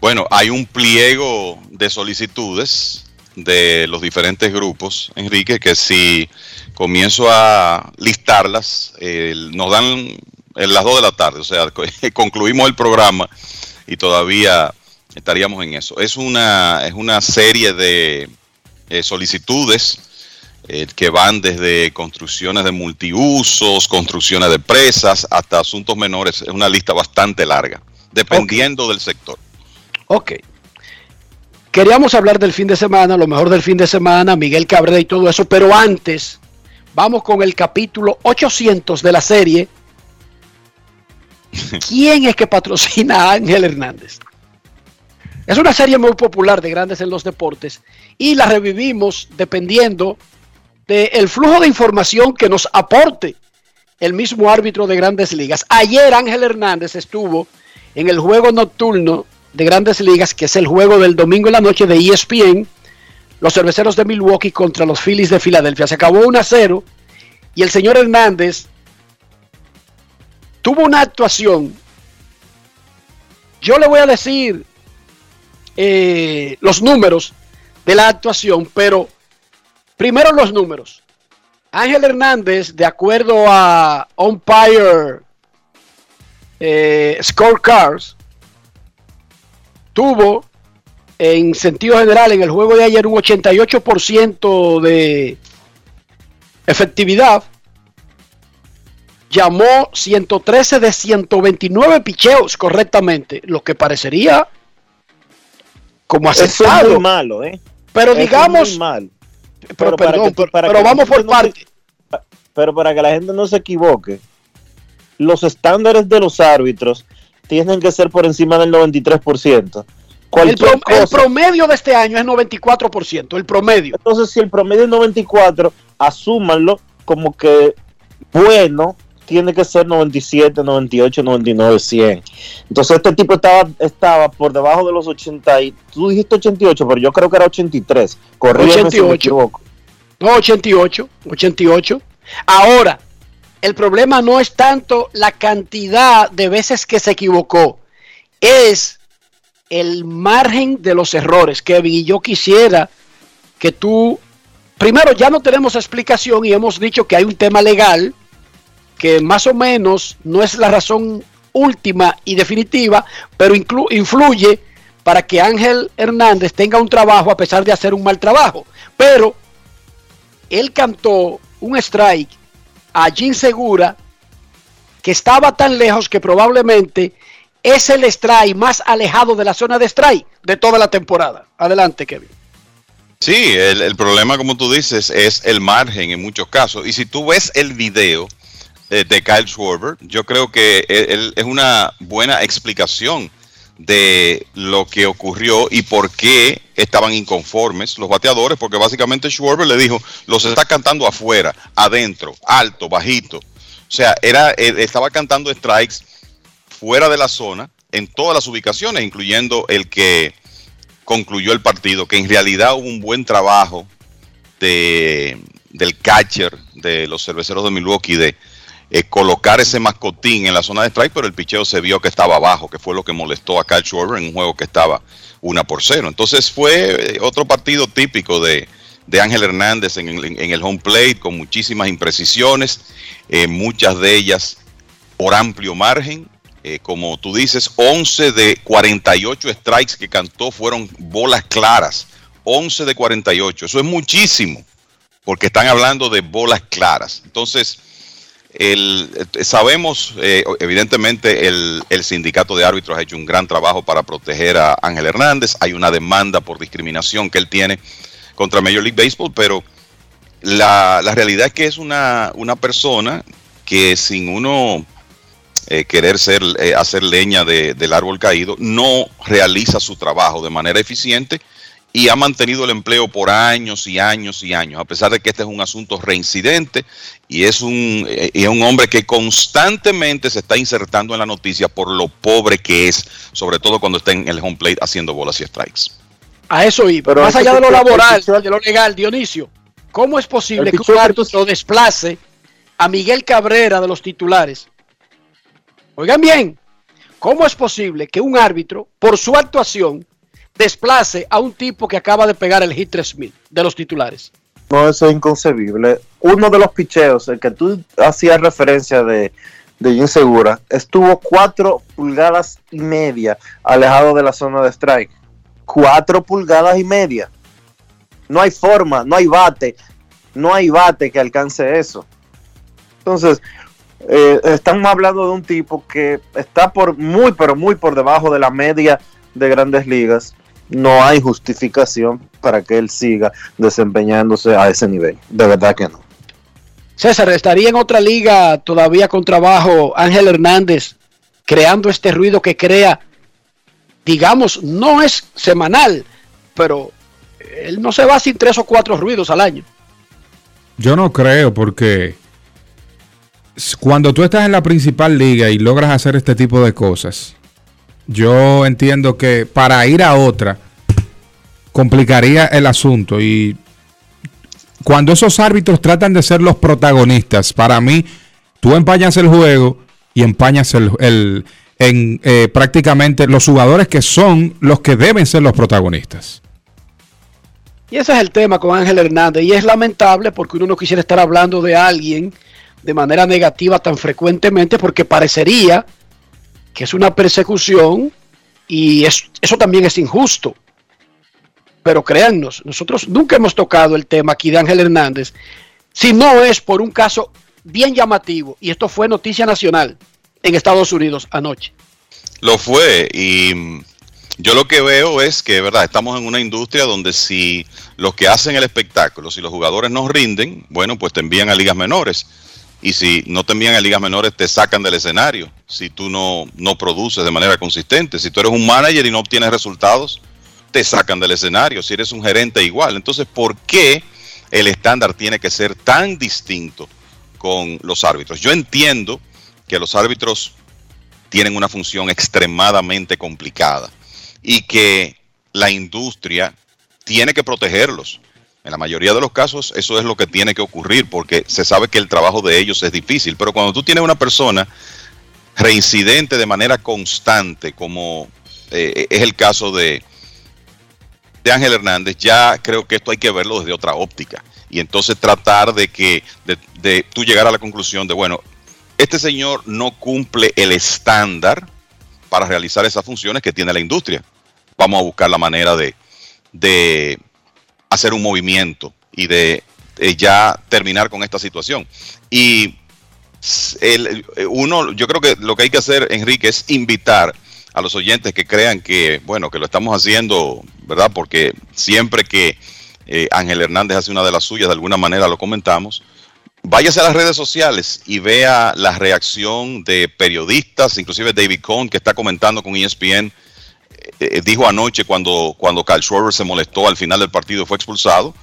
Bueno, hay un pliego de solicitudes de los diferentes grupos, Enrique, que si comienzo a listarlas, eh, nos dan en las 2 de la tarde, o sea, concluimos el programa y todavía estaríamos en eso. Es una, es una serie de eh, solicitudes eh, que van desde construcciones de multiusos, construcciones de presas, hasta asuntos menores. Es una lista bastante larga, dependiendo del sector. Ok. Queríamos hablar del fin de semana, lo mejor del fin de semana, Miguel Cabrera y todo eso, pero antes vamos con el capítulo 800 de la serie. ¿Quién es que patrocina a Ángel Hernández? Es una serie muy popular de Grandes en los Deportes y la revivimos dependiendo del flujo de información que nos aporte el mismo árbitro de Grandes Ligas. Ayer Ángel Hernández estuvo en el juego nocturno de Grandes Ligas, que es el juego del domingo en la noche de ESPN, los cerveceros de Milwaukee contra los Phillies de Filadelfia. Se acabó 1 a 0 y el señor Hernández tuvo una actuación. Yo le voy a decir eh, los números de la actuación, pero primero los números. Ángel Hernández, de acuerdo a Umpire eh, Scorecards, tuvo en sentido general en el juego de ayer un 88% de efectividad. Llamó 113 de 129 picheos correctamente, lo que parecería como Eso aceptado. es muy malo, ¿eh? Pero Eso es digamos, muy mal. pero, para perdón, que pero- para pero vamos por no se- pero para que la gente no se equivoque, los estándares de los árbitros tienen que ser por encima del 93%. El, Cualquier pro- el promedio de este año es 94%, el promedio. Entonces, si el promedio es 94, asúmanlo como que bueno, tiene que ser 97, 98, 99, 100. Entonces, este tipo estaba, estaba por debajo de los 80. Y, tú dijiste 88, pero yo creo que era 83. Corrígeme si me 88. equivoco. No, 88, 88. Ahora, el problema no es tanto la cantidad de veces que se equivocó, es el margen de los errores, Kevin. Y yo quisiera que tú, primero, ya no tenemos explicación y hemos dicho que hay un tema legal que más o menos no es la razón última y definitiva, pero influye para que Ángel Hernández tenga un trabajo a pesar de hacer un mal trabajo. Pero él cantó un strike a Jim Segura que estaba tan lejos que probablemente es el strike más alejado de la zona de strike de toda la temporada. Adelante, Kevin. Sí, el, el problema, como tú dices, es el margen en muchos casos. Y si tú ves el video de Kyle Schwarber, yo creo que él, es una buena explicación de lo que ocurrió y por qué estaban inconformes los bateadores, porque básicamente Schwarber le dijo, los está cantando afuera, adentro, alto, bajito. O sea, era, él estaba cantando strikes fuera de la zona en todas las ubicaciones, incluyendo el que concluyó el partido, que en realidad hubo un buen trabajo de, del catcher de los cerveceros de Milwaukee de eh, colocar ese mascotín en la zona de strike, pero el picheo se vio que estaba abajo, que fue lo que molestó a Kyle Schwarber en un juego que estaba una por cero. Entonces fue eh, otro partido típico de, de Ángel Hernández en, el- en el home plate, con muchísimas imprecisiones, eh, muchas de ellas por amplio margen. Como tú dices, 11 de 48 strikes que cantó fueron bolas claras. 11 de 48. Eso es muchísimo, porque están hablando de bolas claras. Entonces, el, eh, sabemos, eh, evidentemente, el, el sindicato de árbitros ha hecho un gran trabajo para proteger a Ángel Hernández. Hay una demanda por discriminación que él tiene contra Major League Baseball, pero la, realidad es que es una, una persona que sin uno eh, querer ser, eh, hacer leña de- del árbol caído, no realiza su trabajo de manera eficiente y ha mantenido el empleo por años y años y años, a pesar de que este es un asunto reincidente y es un, eh, y es un hombre que constantemente se está insertando en la noticia por lo pobre que es, sobre todo cuando está en el home plate haciendo bolas y strikes. A eso iba. Pero Más allá de lo laboral, de lo legal, Dionisio, ¿cómo es posible que un árbitro desplace a Miguel Cabrera de los titulares? Oigan bien, ¿cómo es posible que un árbitro, por su actuación, desplace a un tipo que acaba de pegar el hit 3000 de los titulares? No, eso es inconcebible. Uno de los picheos, el que tú hacías referencia de, de Segura, estuvo cuatro pulgadas y media alejado de la zona de strike. Cuatro pulgadas y media. No hay forma, no hay bate. no hay bate que alcance eso. Entonces, eh, estamos hablando de un tipo que está por muy, pero muy por debajo de la media de grandes ligas. No hay justificación para que él siga desempeñándose a ese nivel. De verdad que no. César, ¿estaría en otra liga todavía con trabajo Ángel Hernández creando este ruido que crea? Digamos, no es semanal, pero él no se va sin tres o cuatro ruidos al año. Yo no creo porque cuando tú estás en la principal liga y logras hacer este tipo de cosas, yo entiendo que para ir a otra complicaría el asunto y cuando esos árbitros tratan de ser los protagonistas, para mí tú empañas el juego y empañas el, en eh, prácticamente los jugadores que son los que deben ser los protagonistas. Y ese es el tema con Ángel Hernández. Y es lamentable porque uno no quisiera estar hablando de alguien de manera negativa tan frecuentemente porque parecería que es una persecución y es- eso también es injusto. Pero créannos, nosotros nunca hemos tocado el tema aquí de Ángel Hernández si no es por un caso bien llamativo. Y esto fue noticia nacional en Estados Unidos anoche. Lo fue y yo lo que veo es que, verdad, estamos en una industria donde si los que hacen el espectáculo, si los jugadores no rinden, bueno, pues te envían a ligas menores. Y si no te envían a ligas menores, te sacan del escenario. Si tú no, no produces de manera consistente. Si tú eres un manager y no obtienes resultados, te sacan del escenario. Si eres un gerente, igual. Entonces, ¿por qué el estándar tiene que ser tan distinto con los árbitros? Yo entiendo que los árbitros tienen una función extremadamente complicada y que la industria tiene que protegerlos. En la mayoría de los casos eso es lo que tiene que ocurrir porque se sabe que el trabajo de ellos es difícil, pero cuando tú tienes una persona reincidente de manera constante, como eh, es el caso de, de Ángel Hernández, ya creo que esto hay que verlo desde otra óptica y entonces tratar de que de, de tú llegar a la conclusión de, bueno, este señor no cumple el estándar para realizar esas funciones que tiene la industria. Vamos a buscar la manera de, de hacer un movimiento y de, de ya terminar con esta situación. Y el- el- uno, yo creo que lo que hay que hacer, Enrique, es invitar a los oyentes que crean que, bueno, que lo estamos haciendo, ¿verdad? Porque siempre que eh, Ángel Hernández hace una de las suyas, de alguna manera lo comentamos, váyase a las redes sociales y vea la reacción de periodistas, inclusive David Cohn, que está comentando con ESPN, eh, eh, dijo anoche cuando, cuando Carl Schwarber se molestó al final del partido fue expulsado,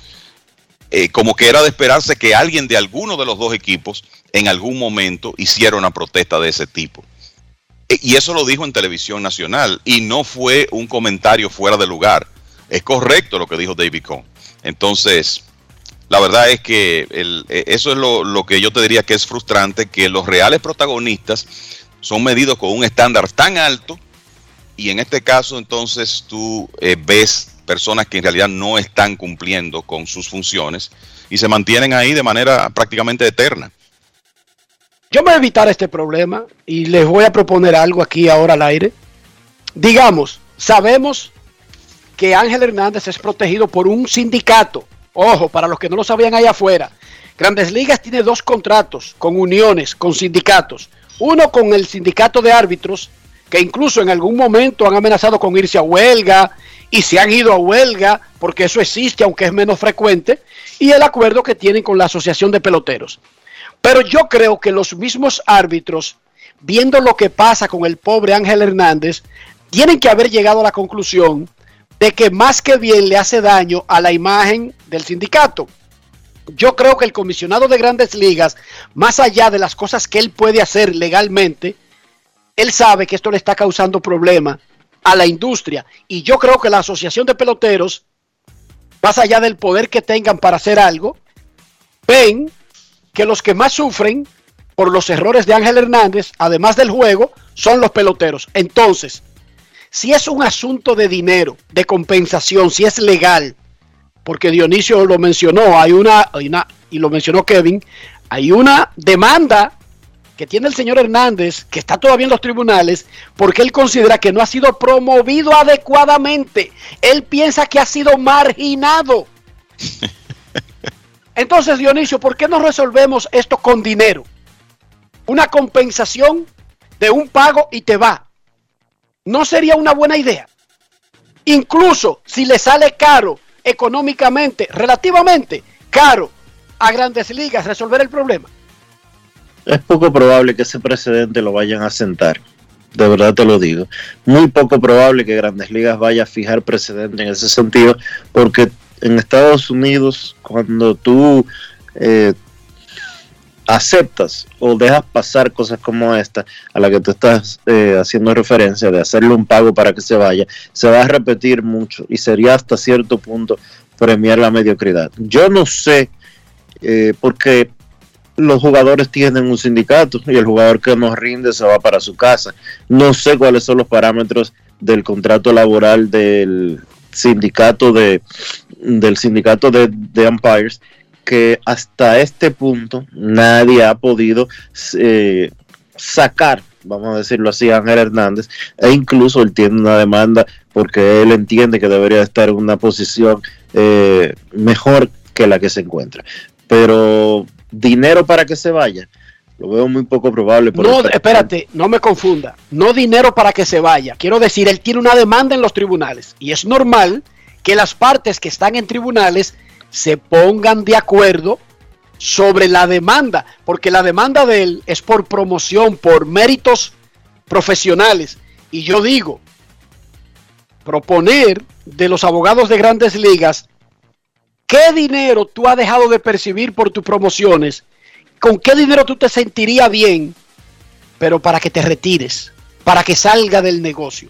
eh, como que era de esperarse que alguien de alguno de los dos equipos en algún momento hiciera una protesta de ese tipo. E- Y eso lo dijo en televisión nacional y no fue un comentario fuera de lugar. Es correcto lo que dijo David Cohn. Entonces, la verdad es que el- eso es lo, lo que yo te diría que es frustrante, que los reales protagonistas son medidos con un estándar tan alto y en este caso entonces tú eh, ves personas que en realidad no están cumpliendo con sus funciones y se mantienen ahí de manera prácticamente eterna. Yo me voy a evitar este problema y les voy a proponer algo aquí ahora al aire. Digamos, sabemos que Ángel Hernández es protegido por un sindicato. Ojo, para los que no lo sabían allá afuera. Grandes Ligas tiene dos contratos con uniones, con sindicatos. Uno con el sindicato de árbitros, que incluso en algún momento han amenazado con irse a huelga y se han ido a huelga, porque eso existe, aunque es menos frecuente, y el acuerdo que tienen con la Asociación de Peloteros. Pero yo creo que los mismos árbitros, viendo lo que pasa con el pobre Ángel Hernández, tienen que haber llegado a la conclusión de que más que bien le hace daño a la imagen del sindicato. Yo creo que el comisionado de grandes ligas, más allá de las cosas que él puede hacer legalmente, él sabe que esto le está causando problema a la industria. Y yo creo que la Asociación de Peloteros, más allá del poder que tengan para hacer algo, ven que los que más sufren por los errores de Ángel Hernández, además del juego, son los peloteros. Entonces, si es un asunto de dinero, de compensación, si es legal, porque Dionisio lo mencionó, hay una, hay una y lo mencionó Kevin, hay una demanda que tiene el señor Hernández, que está todavía en los tribunales, porque él considera que no ha sido promovido adecuadamente. Él piensa que ha sido marginado. Entonces, Dionisio, ¿por qué no resolvemos esto con dinero? Una compensación de un pago y te va. ¿No sería una buena idea? Incluso si le sale caro económicamente, relativamente caro a grandes ligas resolver el problema. Es poco probable que ese precedente lo vayan a sentar. De verdad te lo digo. Muy poco probable que Grandes Ligas vaya a fijar precedente en ese sentido, porque en Estados Unidos, cuando tú eh, aceptas o dejas pasar cosas como esta, a la que tú estás eh, haciendo referencia, de hacerle un pago para que se vaya, se va a repetir mucho y sería hasta cierto punto premiar la mediocridad. Yo no sé, eh, porque los jugadores tienen un sindicato y el jugador que nos rinde se va para su casa. No sé cuáles son los parámetros del contrato laboral del sindicato de del sindicato de, de umpires que hasta este punto nadie ha podido eh, sacar, vamos a decirlo así, Ángel Hernández, e incluso él tiene una demanda porque él entiende que debería estar en una posición eh, mejor que la que se encuentra. Pero dinero para que se vaya, lo veo muy poco probable. por No, espérate, no me confunda. No dinero para que se vaya. Quiero decir, él tiene una demanda en los tribunales y es normal que las partes que están en tribunales se pongan de acuerdo sobre la demanda, porque la demanda de él es por promoción, por méritos profesionales. Y yo digo, proponer de los abogados de grandes ligas, ¿qué dinero tú has dejado de percibir por tus promociones? ¿Con qué dinero tú te sentirías bien, pero para que te retires, para que salga del negocio?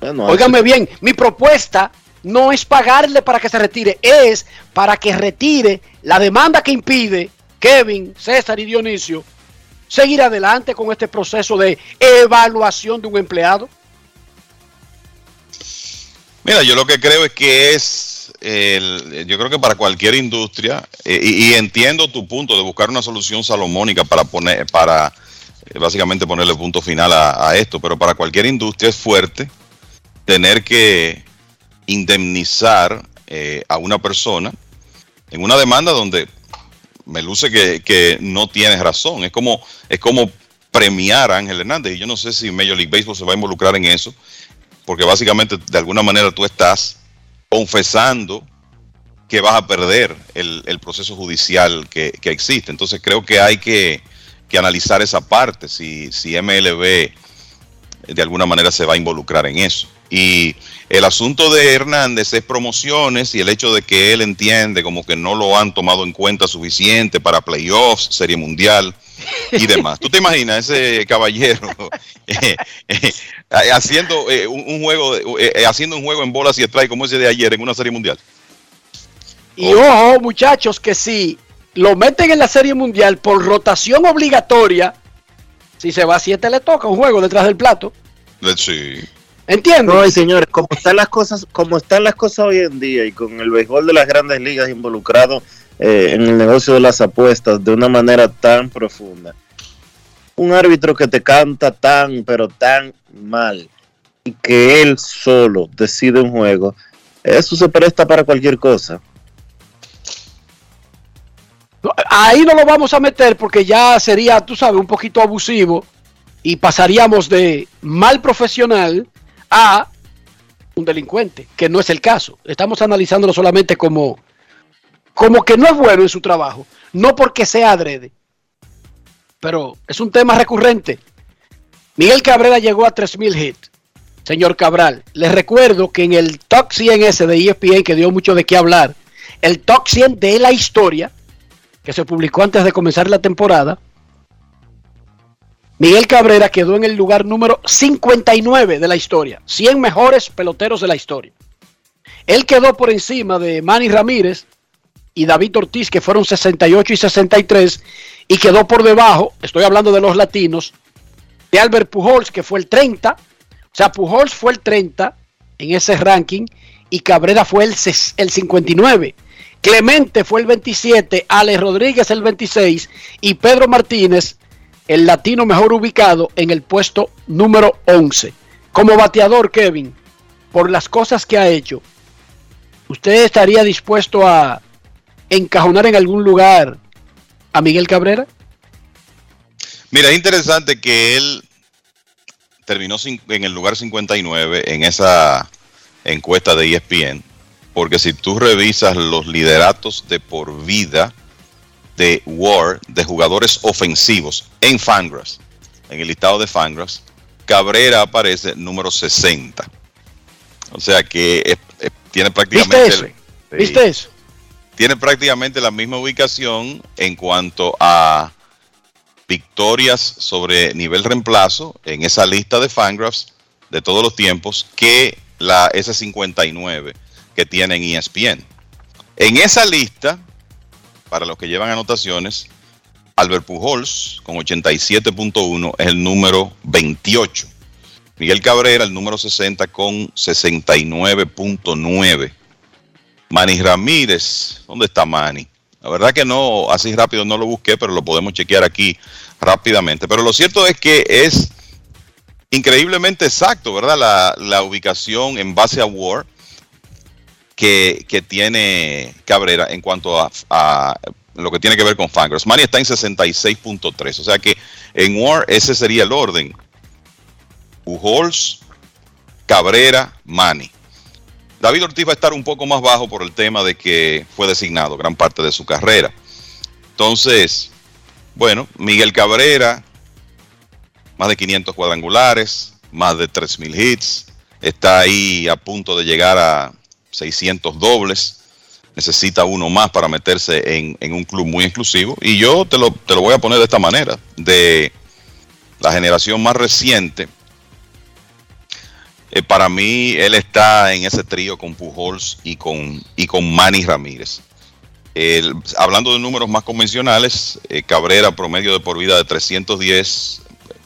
Bueno, Óigame bien, mi propuesta no es pagarle para que se retire, es para que retire la demanda que impide Kevin, César y Dionisio seguir adelante con este proceso de evaluación de un empleado. Mira, yo lo que creo es que es, yo creo que para cualquier industria, eh, y, y entiendo tu punto de buscar una solución salomónica para poner, para eh, básicamente ponerle punto final a, a esto, pero para cualquier industria es fuerte tener que indemnizar eh, a una persona en una demanda donde me luce que, que no tienes razón. Es como, es como premiar a Ángel Hernández. Y yo no sé si Major League Baseball se va a involucrar en eso, porque básicamente de alguna manera tú estás confesando que vas a perder el, el proceso judicial que, existe. Entonces creo que hay que, que analizar esa parte, si, si MLB de alguna manera se va a involucrar en eso. Y el asunto de Hernández es promociones y el hecho de que él entiende como que no lo han tomado en cuenta suficiente para playoffs, serie mundial y demás. ¿Tú te imaginas ese caballero eh, eh, haciendo eh, un, un juego haciendo un juego en bolas y strike como ese de ayer en una serie mundial? Y ojo, muchachos, que si lo meten en la Serie Mundial por rotación obligatoria, si se va a 7 le toca un juego detrás del plato. Sí. ¿Entiendes? No, y señores, como están las cosas, como están las cosas hoy en día y con el béisbol de las grandes ligas involucrado eh, en el negocio de las apuestas de una manera tan profunda, un árbitro que te canta tan, pero tan mal y que él solo decide un juego, eso se presta para cualquier cosa. Ahí no lo vamos a meter porque ya sería, tú sabes, un poquito abusivo y pasaríamos de mal profesional a un delincuente, que no es el caso. Estamos analizándolo solamente como, como que no es bueno en su trabajo, no porque sea adrede, pero es un tema recurrente. Miguel Cabrera llegó a 3.000 hits. Señor Cabral, les recuerdo que en el Top 100 ese de ESPN, que dio mucho de qué hablar, el Top 100 de la historia, que se publicó antes de comenzar la temporada, Miguel Cabrera quedó en el lugar número 59 de la historia, 100 mejores peloteros de la historia. Él quedó por encima de Manny Ramírez y David Ortiz, que fueron 68 y 63, y quedó por debajo, estoy hablando de los latinos, de Albert Pujols, que fue el 30, o sea, Pujols fue el 30 en ese ranking y Cabrera fue el, el 59. Clemente fue el 27, Alex Rodríguez el 26 y Pedro Martínez, el latino mejor ubicado en el puesto número 11. Como bateador, Kevin, por las cosas que ha hecho, ¿usted estaría dispuesto a encajonar en algún lugar a Miguel Cabrera? Mira, es interesante que él terminó en el lugar 59 en esa encuesta de ESPN, porque si tú revisas los lideratos de por vida de War de jugadores ofensivos en Fangraphs, en el listado de Fangraphs, Cabrera aparece número 60. O sea que es- es- tiene prácticamente ¿Viste eso? ¿Viste eso? tiene prácticamente la misma ubicación en cuanto a victorias sobre nivel reemplazo en esa lista de Fangraphs de todos los tiempos que la S59 que tiene en ESPN. En esa lista, para los que llevan anotaciones, Albert Pujols con 87.1 es el número 28. Miguel Cabrera el número 60 con 69.9. Manny Ramírez, ¿dónde está Manny? La verdad que no, así rápido no lo busqué, pero lo podemos chequear aquí rápidamente. Pero lo cierto es que es increíblemente exacto, ¿verdad? La, ubicación en base a War que, tiene Cabrera en cuanto a, lo que tiene que ver con Fangraphs. Manny está en 66.3, o sea que en War ese sería el orden. Pujols, Cabrera, Manny. David Ortiz va a estar un poco más bajo por el tema de que fue designado gran parte de su carrera. Entonces, bueno, Miguel Cabrera, más de 500 cuadrangulares, más de 3.000 hits, está ahí a punto de llegar a 600 dobles, necesita uno más para meterse en, un club muy exclusivo. Y yo te lo, te lo voy a poner de esta manera, de la generación más reciente, eh, para mí, él está en ese trío con Pujols y con, y con Manny Ramírez. Hablando de números más convencionales, eh, Cabrera promedio de por vida de 310,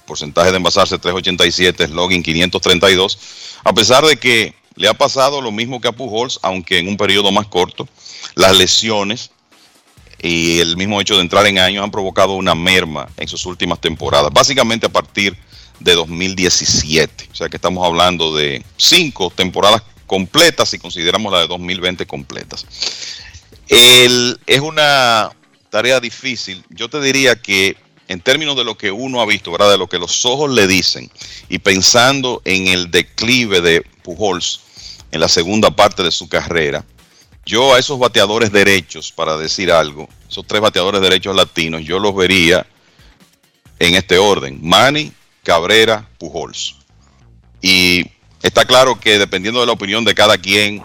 porcentaje de envasarse 387, slogan 532, a pesar de que le ha pasado lo mismo que a Pujols, aunque en un periodo más corto, las lesiones y el mismo hecho de entrar en años han provocado una merma en sus últimas temporadas, básicamente a partir de 2017. O sea que estamos hablando de cinco temporadas completas si consideramos la de 2020 completas. Es una tarea difícil. Yo te diría que en términos de lo que uno ha visto, ¿verdad? De lo que los ojos le dicen y pensando en el declive de Pujols en la segunda parte de su carrera, yo a esos bateadores derechos, para decir algo, esos tres bateadores derechos latinos, yo los vería en este orden: Manny, Cabrera, Pujols. Y está claro que dependiendo de la opinión de cada quien,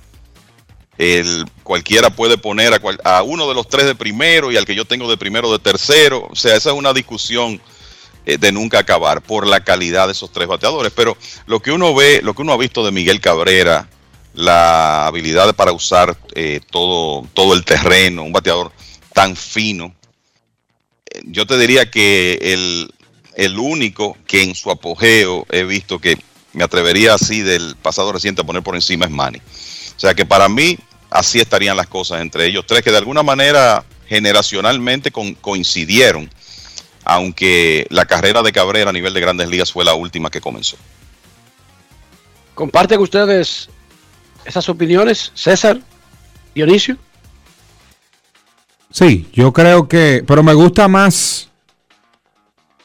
cualquiera puede poner a, a uno de los tres de primero y al que yo tengo de primero de tercero. O sea, esa es una discusión de nunca acabar por la calidad de esos tres bateadores. Pero lo que uno ve, lo que uno ha visto de Miguel Cabrera, la habilidad para usar eh, todo, todo el terreno, un bateador tan fino, eh, yo te diría que el, el único que en su apogeo he visto que me atrevería así del pasado reciente a poner por encima es Manny. O sea que para mí así estarían las cosas entre ellos tres, que de alguna manera generacionalmente coincidieron, aunque la carrera de Cabrera a nivel de grandes ligas fue la última que comenzó. ¿Comparten ustedes esas opiniones, César, Dionisio? Sí, yo creo que, pero me gusta más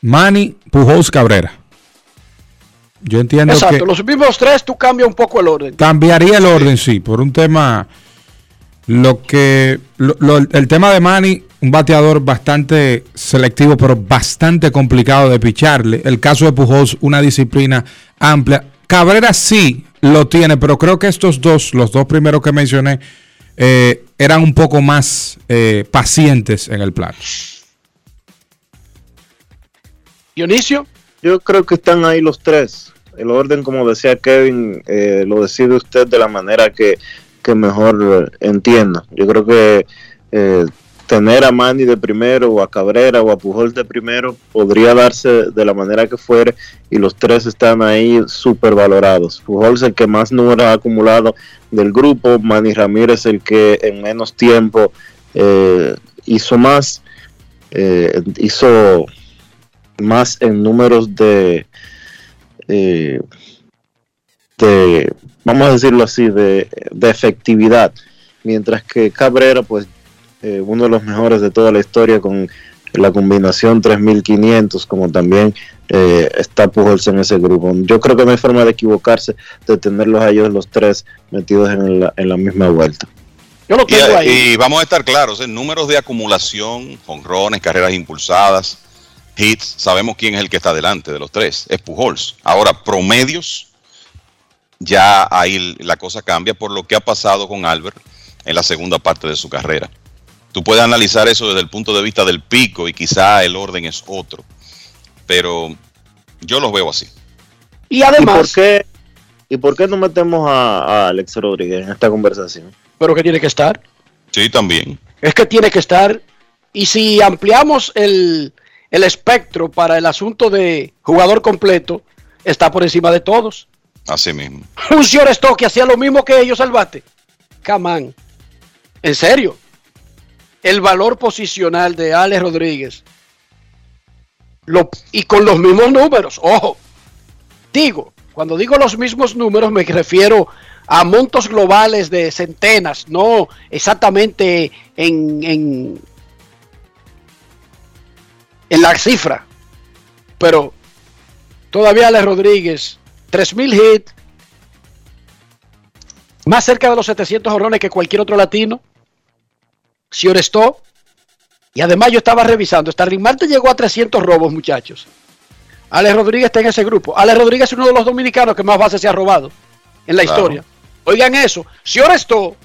Manny Pujols Cabrera. Yo entiendo Exacto, que los mismos tres, tú cambias un poco el orden. cambiaría el orden, sí, por un tema, lo que, lo- lo- el tema de Manny, un bateador bastante selectivo, pero bastante complicado de picharle. El caso de Pujols, una disciplina amplia. Cabrera sí lo tiene, pero creo que estos dos, los dos primeros que mencioné, eh, eran un poco más eh, pacientes en el plan. Dionisio. Yo creo que están ahí los tres. El orden, como decía Kevin, eh, lo decide usted de la manera que, que mejor eh, entienda. Yo creo que eh, tener a Manny de primero, o a Cabrera, o a Pujol de primero, podría darse de la manera que fuere, y los tres están ahí súper valorados. Pujol es el que más números ha acumulado del grupo, Manny Ramírez el que en menos tiempo eh, hizo más, eh, hizo más en números de, eh, de vamos a decirlo así, de, de efectividad, mientras que Cabrera pues eh, uno de los mejores de toda la historia con la combinación 3500, como también eh, está Pujols en ese grupo. Yo creo que no hay forma de equivocarse de tenerlos a ellos los tres metidos en la, en la misma vuelta. Yo lo Y, y vamos a estar claros, en números de acumulación, jonrones, carreras impulsadas, hits, sabemos quién es el que está delante de los tres, es Pujols. Ahora, promedios, ya ahí la cosa cambia por lo que ha pasado con Albert en la segunda parte de su carrera. Tú puedes analizar eso desde el punto de vista del pico y quizá el orden es otro, pero yo los veo así. Y además, ¿Y por qué, y por qué no metemos a, a Alex Rodríguez en esta conversación? pero que tiene que estar. Sí, también. Es que tiene que estar. Y si ampliamos el, el espectro para el asunto de jugador completo, está por encima de todos. Así mismo. Un señor Stock que hacía lo mismo que ellos al bate. Camán. En serio. El valor posicional de Alex Rodríguez. Y con los mismos números. Ojo. Digo, cuando digo los mismos números me refiero a montos globales de centenas, no exactamente en, en, en la cifra. Pero todavía Alex Rodríguez, 3.000 hits, más cerca de los 700 horrones que cualquier otro latino. Si Orestó. Y además yo estaba revisando, Starling Marte llegó a 300 robos, muchachos. Alex Rodríguez está en ese grupo. Alex Rodríguez es uno de los dominicanos que más bases se ha robado en la Claro. historia. Oigan eso, si Orestó.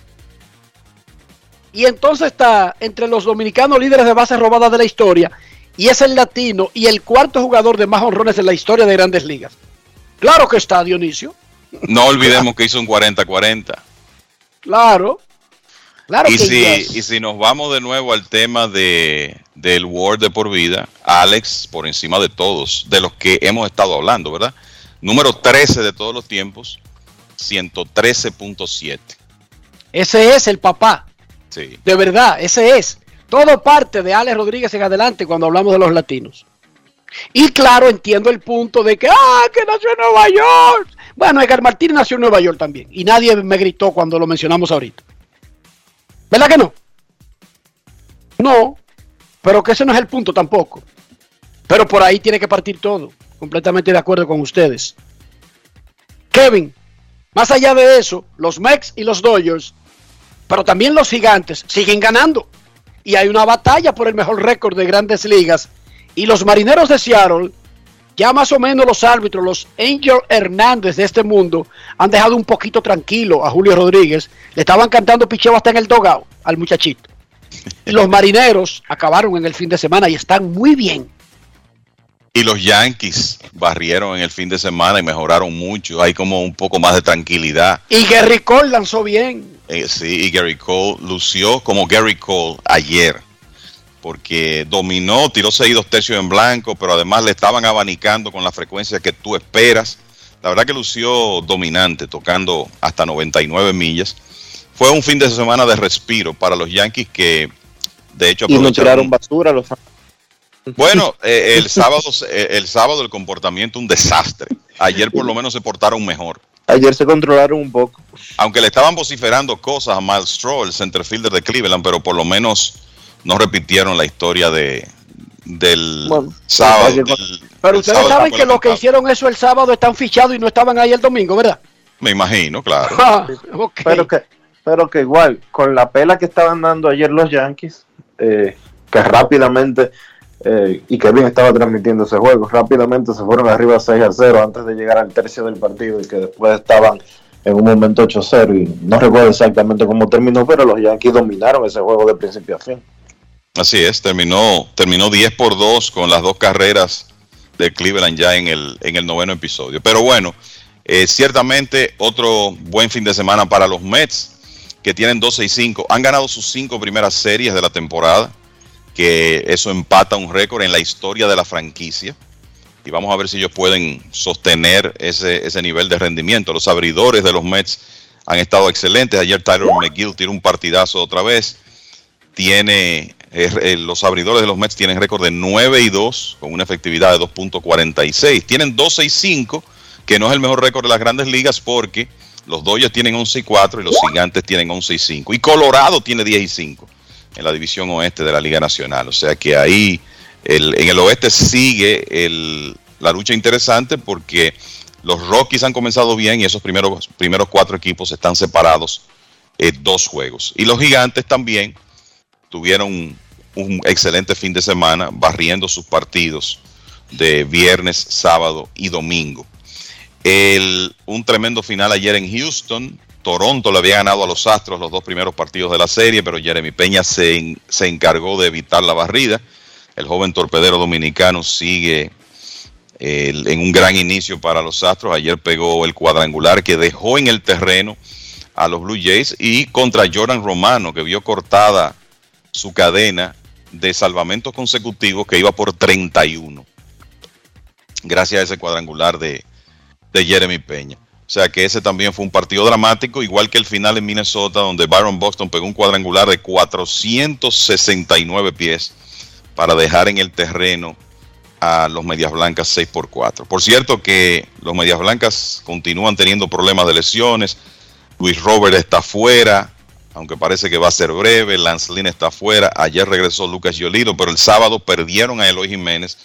Y entonces está entre los dominicanos líderes de bases robadas de la historia. Y es el latino y el cuarto jugador de más honrones en la historia de grandes ligas. Claro que está, Dionisio. No olvidemos que hizo un 40-40. Claro. Claro y que si, yes. y si nos vamos de nuevo al tema de, del World de por vida, Alex por encima de todos, de los que hemos estado hablando, ¿verdad? Número 13 de todos los tiempos, 113.7. Ese es el papá. Sí. De verdad, ese es. Todo parte de Alex Rodríguez en adelante cuando hablamos de los latinos. Y claro, entiendo el punto de que, ah, que nació en Nueva York. Bueno, Edgar Martínez nació en Nueva York también. Y nadie me gritó cuando lo mencionamos ahorita. ¿Verdad que no? No, pero que ese no es el punto tampoco. Pero por ahí tiene que partir todo. Completamente de acuerdo con ustedes. Kevin, más allá de eso, los Mex y los Dodgers, pero también los gigantes, siguen ganando. Y hay una batalla por el mejor récord de grandes ligas. Y los marineros de Seattle, ya más o menos los árbitros, los Angel Hernández de este mundo, han dejado un poquito tranquilo a Julio Rodríguez. Le estaban cantando picheo hasta en el dogao al muchachito. Y los marineros acabaron en el fin de semana y están muy bien. Y los Yankees barrieron en el fin de semana y mejoraron mucho. Hay como un poco más de tranquilidad. Y Gary Cole lanzó bien. Eh, sí, y Gary Cole lució como Gary Cole ayer. Porque dominó, tiró seis dos tercios en blanco, pero además le estaban abanicando con la frecuencia que tú esperas. La verdad que lució dominante, tocando hasta 99 millas. Fue un fin de semana de respiro para los Yankees que, de hecho, Y no aprovecharon tiraron basura los bueno, eh, el sábado eh, el sábado el comportamiento un desastre. Ayer por lo menos se portaron mejor. Ayer se controlaron un poco. Aunque le estaban vociferando cosas a Miles Straw, el centerfielder de Cleveland, pero por lo menos no repitieron la historia de del sábado. del- Pero ustedes sábado saben que los que hicieron eso el sábado están fichados y no estaban ahí el domingo, ¿verdad? Me imagino, claro. Ah. Pero que, pero que igual, con la pela que estaban dando ayer los Yankees, eh, que rápidamente, eh, y que bien estaba transmitiendo ese juego, rápidamente se fueron arriba 6 a 0 antes de llegar al tercio del partido y que después estaban en un momento 8 a 0 y no recuerdo exactamente cómo terminó, pero los Yankees dominaron ese juego de principio a fin. Así es, terminó, terminó 10 por 2 con las dos carreras de Cleveland ya en el, en el noveno episodio. Pero bueno, eh, ciertamente otro buen fin de semana para los Mets, que tienen 12 y 5. Han ganado sus cinco primeras series de la temporada, que eso empata un récord en la historia de la franquicia. Y vamos a ver si ellos pueden sostener ese, ese nivel de rendimiento. Los abridores de los Mets han estado excelentes. Ayer Tyler McGill tiró un partidazo otra vez tiene eh, los abridores de los Mets tienen récord de 9 y 2 con una efectividad de 2.46. Tienen 12 y 5, que no es el mejor récord de las grandes ligas porque los Dodgers tienen 11 y 4 y los Gigantes tienen 11 y 5. Y Colorado tiene 10 y 5. en la división oeste de la Liga Nacional. O sea que ahí en el oeste sigue el- la lucha interesante porque los Rockies han comenzado bien y esos primeros, primeros cuatro equipos están separados eh, dos juegos. Y los gigantes también tuvieron un excelente fin de semana barriendo sus partidos de viernes, sábado y domingo. El- un tremendo final ayer en Houston. Toronto le había ganado a los Astros los dos primeros partidos de la serie, pero Jeremy Peña se, se encargó de evitar la barrida. El joven torpedero dominicano sigue en un gran inicio para los Astros. Ayer pegó el cuadrangular que dejó en el terreno a los Blue Jays y contra Jordan Romano, que vio cortada su cadena de salvamentos consecutivos que iba por 31. Gracias a ese cuadrangular de, de Jeremy Peña. O sea que ese también fue un partido dramático, igual que el final en Minnesota, donde Byron Boston pegó un cuadrangular de 469 pies para dejar en el terreno a los Medias Blancas 6 por 4. Por cierto que los Medias Blancas continúan teniendo problemas de lesiones. Luis Robert está fuera, aunque parece que va a ser breve. Lance Lynn está fuera. Ayer regresó Lucas Yolito, pero el sábado perdieron a Eloy Jiménez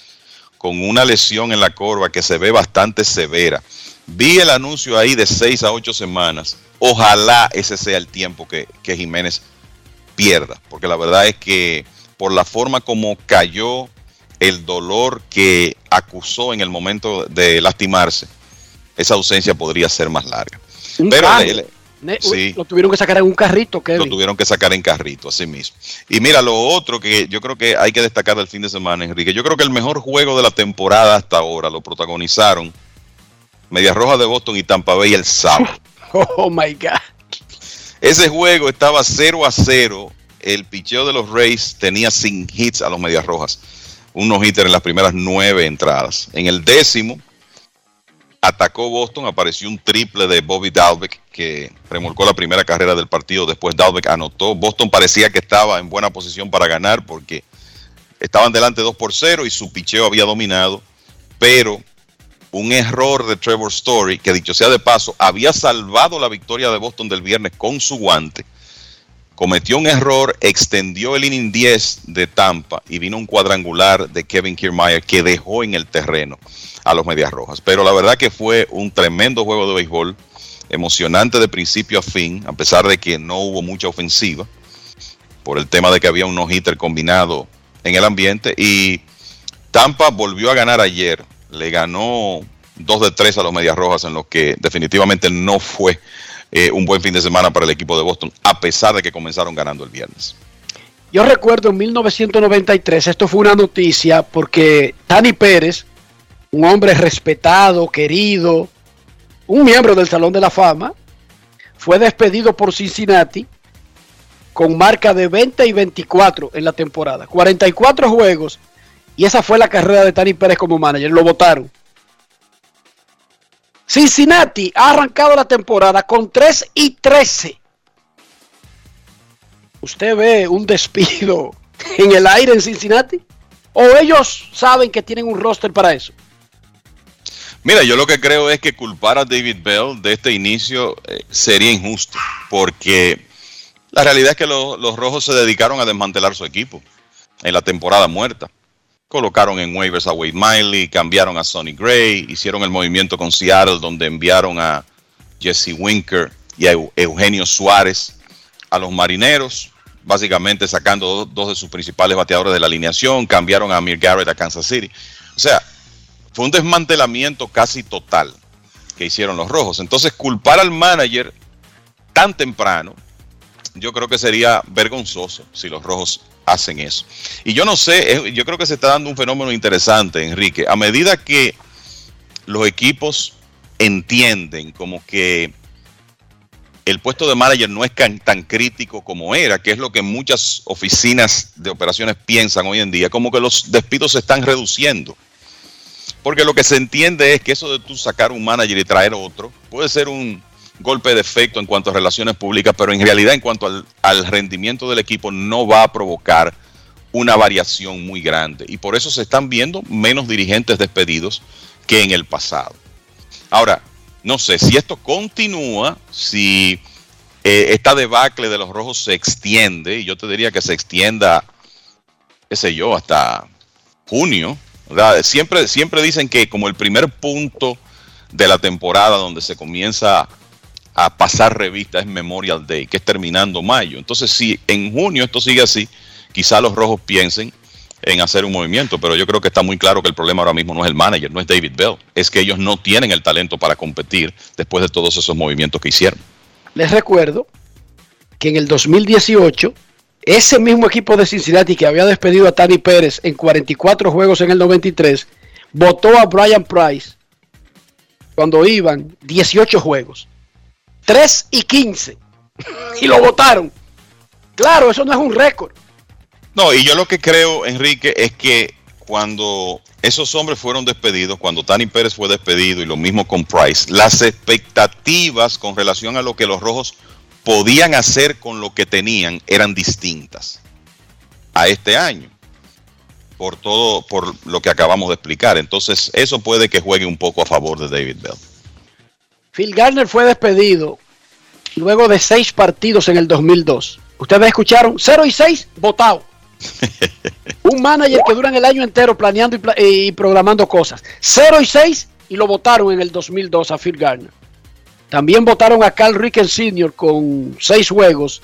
con una lesión en la corva que se ve bastante severa. Vi el anuncio ahí de 6 a 8 semanas. Ojalá ese sea el tiempo que, que Jiménez pierda, porque la verdad es que por la forma como cayó el dolor que acusó en el momento de lastimarse, esa ausencia podría ser más larga. Pero sí. Lo tuvieron que sacar en un carrito, lo Kevin. tuvieron que sacar en carrito, así mismo. Y mira, lo otro que yo creo que hay que destacar del fin de semana, Enrique, yo creo que el mejor juego de la temporada hasta ahora lo protagonizaron Medias Rojas de Boston y Tampa Bay el sábado. Oh my God. Ese juego estaba 0 a 0. El picheo de los Rays tenía sin hits a los Medias Rojas. Un no-hitter en las primeras nueve entradas. En el décimo, atacó Boston. Apareció un triple de Bobby Dalbeck que remolcó la primera carrera del partido. Después Dalbeck anotó. Boston parecía que estaba en buena posición para ganar porque estaban delante 2 por 0 y su picheo había dominado. Pero un error de Trevor Story, que dicho sea de paso, había salvado la victoria de Boston del viernes con su guante, cometió un error, extendió el inning 10 de Tampa y vino un cuadrangular de Kevin Kiermaier que dejó en el terreno a los Medias Rojas. Pero la verdad que fue un tremendo juego de béisbol, emocionante de principio a fin, a pesar de que no hubo mucha ofensiva, por el tema de que había un no-hitter combinado en el ambiente. Y Tampa volvió a ganar ayer, le ganó 2 de 3 a los Medias Rojas, en lo que definitivamente no fue eh, un buen fin de semana para el equipo de Boston, a pesar de que comenzaron ganando el viernes. Yo recuerdo en 1993, esto fue una noticia porque Tani Pérez, un hombre respetado, querido, un miembro del Salón de la Fama, fue despedido por Cincinnati con marca de 20 y 24 en la temporada. 44 juegos y esa fue la carrera de Tani Pérez como manager. Lo votaron. Cincinnati ha arrancado la temporada con 3 y 13. ¿Usted ve un despido en el aire en Cincinnati? ¿O ellos saben que tienen un roster para eso? Mira, yo lo que creo es que culpar a David Bell de este inicio eh, sería injusto, porque la realidad es que lo- los rojos se dedicaron a desmantelar su equipo en la temporada muerta. Colocaron en waivers a Wade Miley, cambiaron a Sonny Gray, hicieron el movimiento con Seattle donde enviaron a Jesse Winker y a Eu- Eugenio Suárez a los marineros, básicamente sacando dos, de sus principales bateadores de la alineación, cambiaron a Amir Garrett a Kansas City. O sea, fue un desmantelamiento casi total que hicieron los rojos. Entonces, culpar al manager tan temprano, yo creo que sería vergonzoso si los rojos hacen eso. Y yo no sé, eh, yo creo que se está dando un fenómeno interesante, Enrique. A medida que los equipos entienden como que el puesto de manager no es tan, tan crítico como era, que es lo que muchas oficinas de operaciones piensan hoy en día, como que los despidos se están reduciendo. Porque lo que se entiende es que eso de tú sacar un manager y traer otro puede ser un golpe de efecto en cuanto a relaciones públicas, pero en realidad en cuanto al, rendimiento del equipo no va a provocar una variación muy grande. Y por eso se están viendo menos dirigentes despedidos que en el pasado. Ahora, no sé si esto continúa, si eh, esta debacle de los rojos se extiende, y yo te diría que se extienda, qué sé yo, hasta junio. Siempre, siempre dicen que como el primer punto de la temporada donde se comienza a pasar revista es Memorial Day, que es terminando mayo. Entonces, si en junio esto sigue así, quizá los rojos piensen en hacer un movimiento, pero yo creo que está muy claro que el problema ahora mismo no es el manager, no es David Bell, es que ellos no tienen el talento para competir después de todos esos movimientos que hicieron. Les recuerdo que en el 2018, ese mismo equipo de Cincinnati que había despedido a Tani Pérez en 44 juegos en el 93, votó a Brian Price cuando iban 18 juegos. 3 y 15. Y lo votaron. Claro, eso no es un récord. No, y yo lo que creo, Enrique, es que cuando esos hombres fueron despedidos, cuando Tani Pérez fue despedido y lo mismo con Price, las expectativas con relación a lo que los rojos podían hacer con lo que tenían eran distintas a este año. Por todo, por lo que acabamos de explicar. Entonces, eso puede que juegue un poco a favor de David Bell. Phil Garner fue despedido luego de seis partidos en el 2002. Ustedes escucharon 0 y 6 votado. Un manager que duran el año entero planeando y, pla- y programando cosas. 0 y 6 y lo votaron en el 2002 a Phil Garner. También votaron a Carl Rickens Sr. con 6 juegos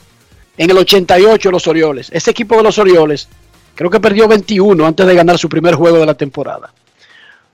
en el 88 los Orioles. Ese equipo de los Orioles creo que perdió 21 antes de ganar su primer juego de la temporada.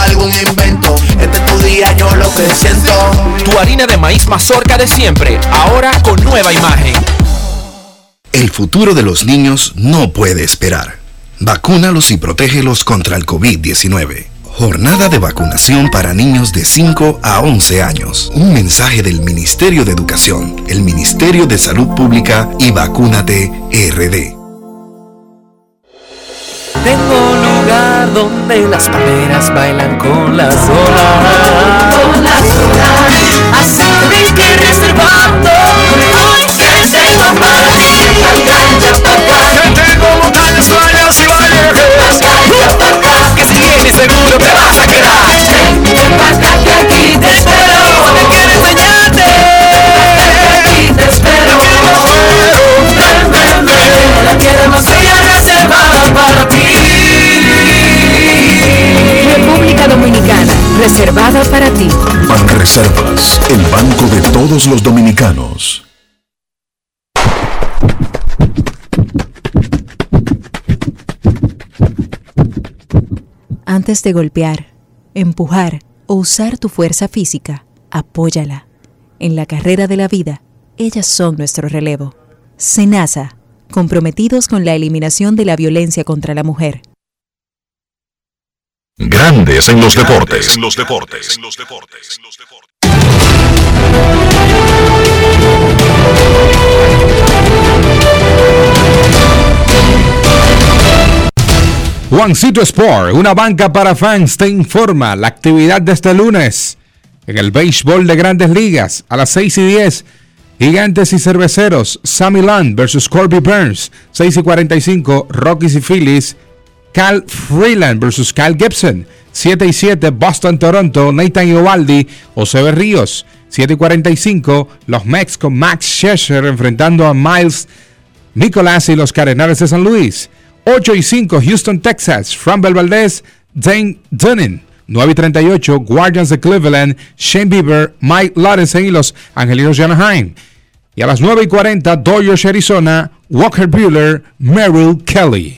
algún invento. Este es tu día, yo lo que siento. Tu harina de maíz mazorca de siempre, ahora con nueva imagen. El futuro de los niños no puede esperar. Vacúnalos y protégelos contra el COVID-19. Jornada de vacunación para niños de 5 a 11 años. Un mensaje del Ministerio de Educación, el Ministerio de Salud Pública y Vacúnate RD. Tengo un lugar donde las palmeras bailan con las olas. Con las olas. Así que que reservando. Hoy que tengo para ti. Que tengo montañas, playas y valles. Que si vienes seguro te vas a quedar. Ven para acá que aquí te espero. Dominicana, reservada para ti. Banreservas, el banco de todos los dominicanos. Antes de golpear, empujar o usar tu fuerza física, apóyala. En la carrera de la vida, ellas son nuestro relevo. Senasa, comprometidos con la eliminación de la violencia contra la mujer. Grandes en los deportes. En los deportes. Juancito Sport, una banca para fans, te informa la actividad de este lunes en el béisbol de grandes ligas a las 6 y 10. Gigantes y cerveceros, Sammy Land versus Corby Burns, 6 y 45. Rockies y Phillies, Cal Freeland versus Kyle Gibson, 7 y 7. Boston, Toronto, Nathan Iovaldi, José Berríos, 7 y 45. Los Mex con Max Scherzer enfrentando a Miles Nicolás y los Cardenales de San Luis. 8 y 5, Houston, Texas. Framber Valdez, Dane Dunning. 9 y 38, Guardians de Cleveland, Shane Bieber, Mike Lorenzen y los Angelinos de Anaheim. Y a las 9 y 40, Dodgers, Arizona, Walker Bueller, Merrill Kelly.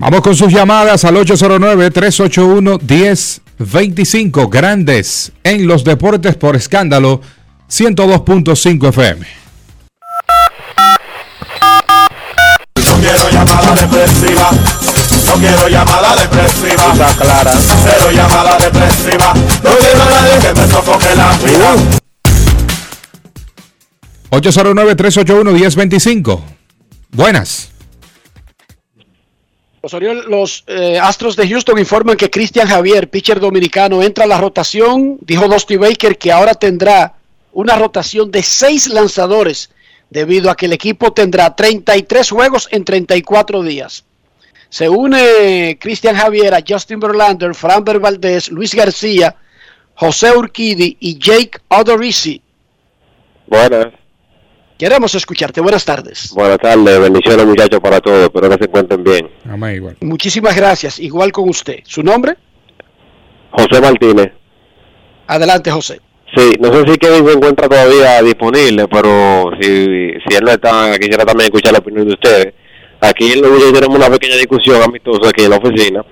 Vamos con sus llamadas al 809-381-1025. Grandes en los deportes por escándalo 102.5 FM. No quiero llamada depresiva. No quiero llamada depresiva. Está clara. Cero llamada depresiva. No quiero a nadie que me sofoque la vida. 809-381-1025. Buenas. Los, los, eh, Astros de Houston informan que Cristian Javier, pitcher dominicano, entra a la rotación. Dijo Dusty Baker que ahora tendrá una rotación de seis lanzadores debido a que el equipo tendrá 33 juegos en 34 días. Se une Cristian Javier a Justin Verlander, Framber Valdez, Luis García, José Urquidi y Jake Odorizzi. Buenas, Queremos escucharte. Buenas tardes. buenas tardes, bendiciones muchachos para todos, espero que se encuentren bien. Muchísimas gracias. Igual con usted. ¿Su nombre? José Martínez, Adelante, José. sí, no sé si Kevin se encuentra todavía disponible, pero si, si él no está, quisiera también escuchar la opinión de ustedes. Aquí en Luis tenemos una pequeña discusión amistosa aquí en la oficina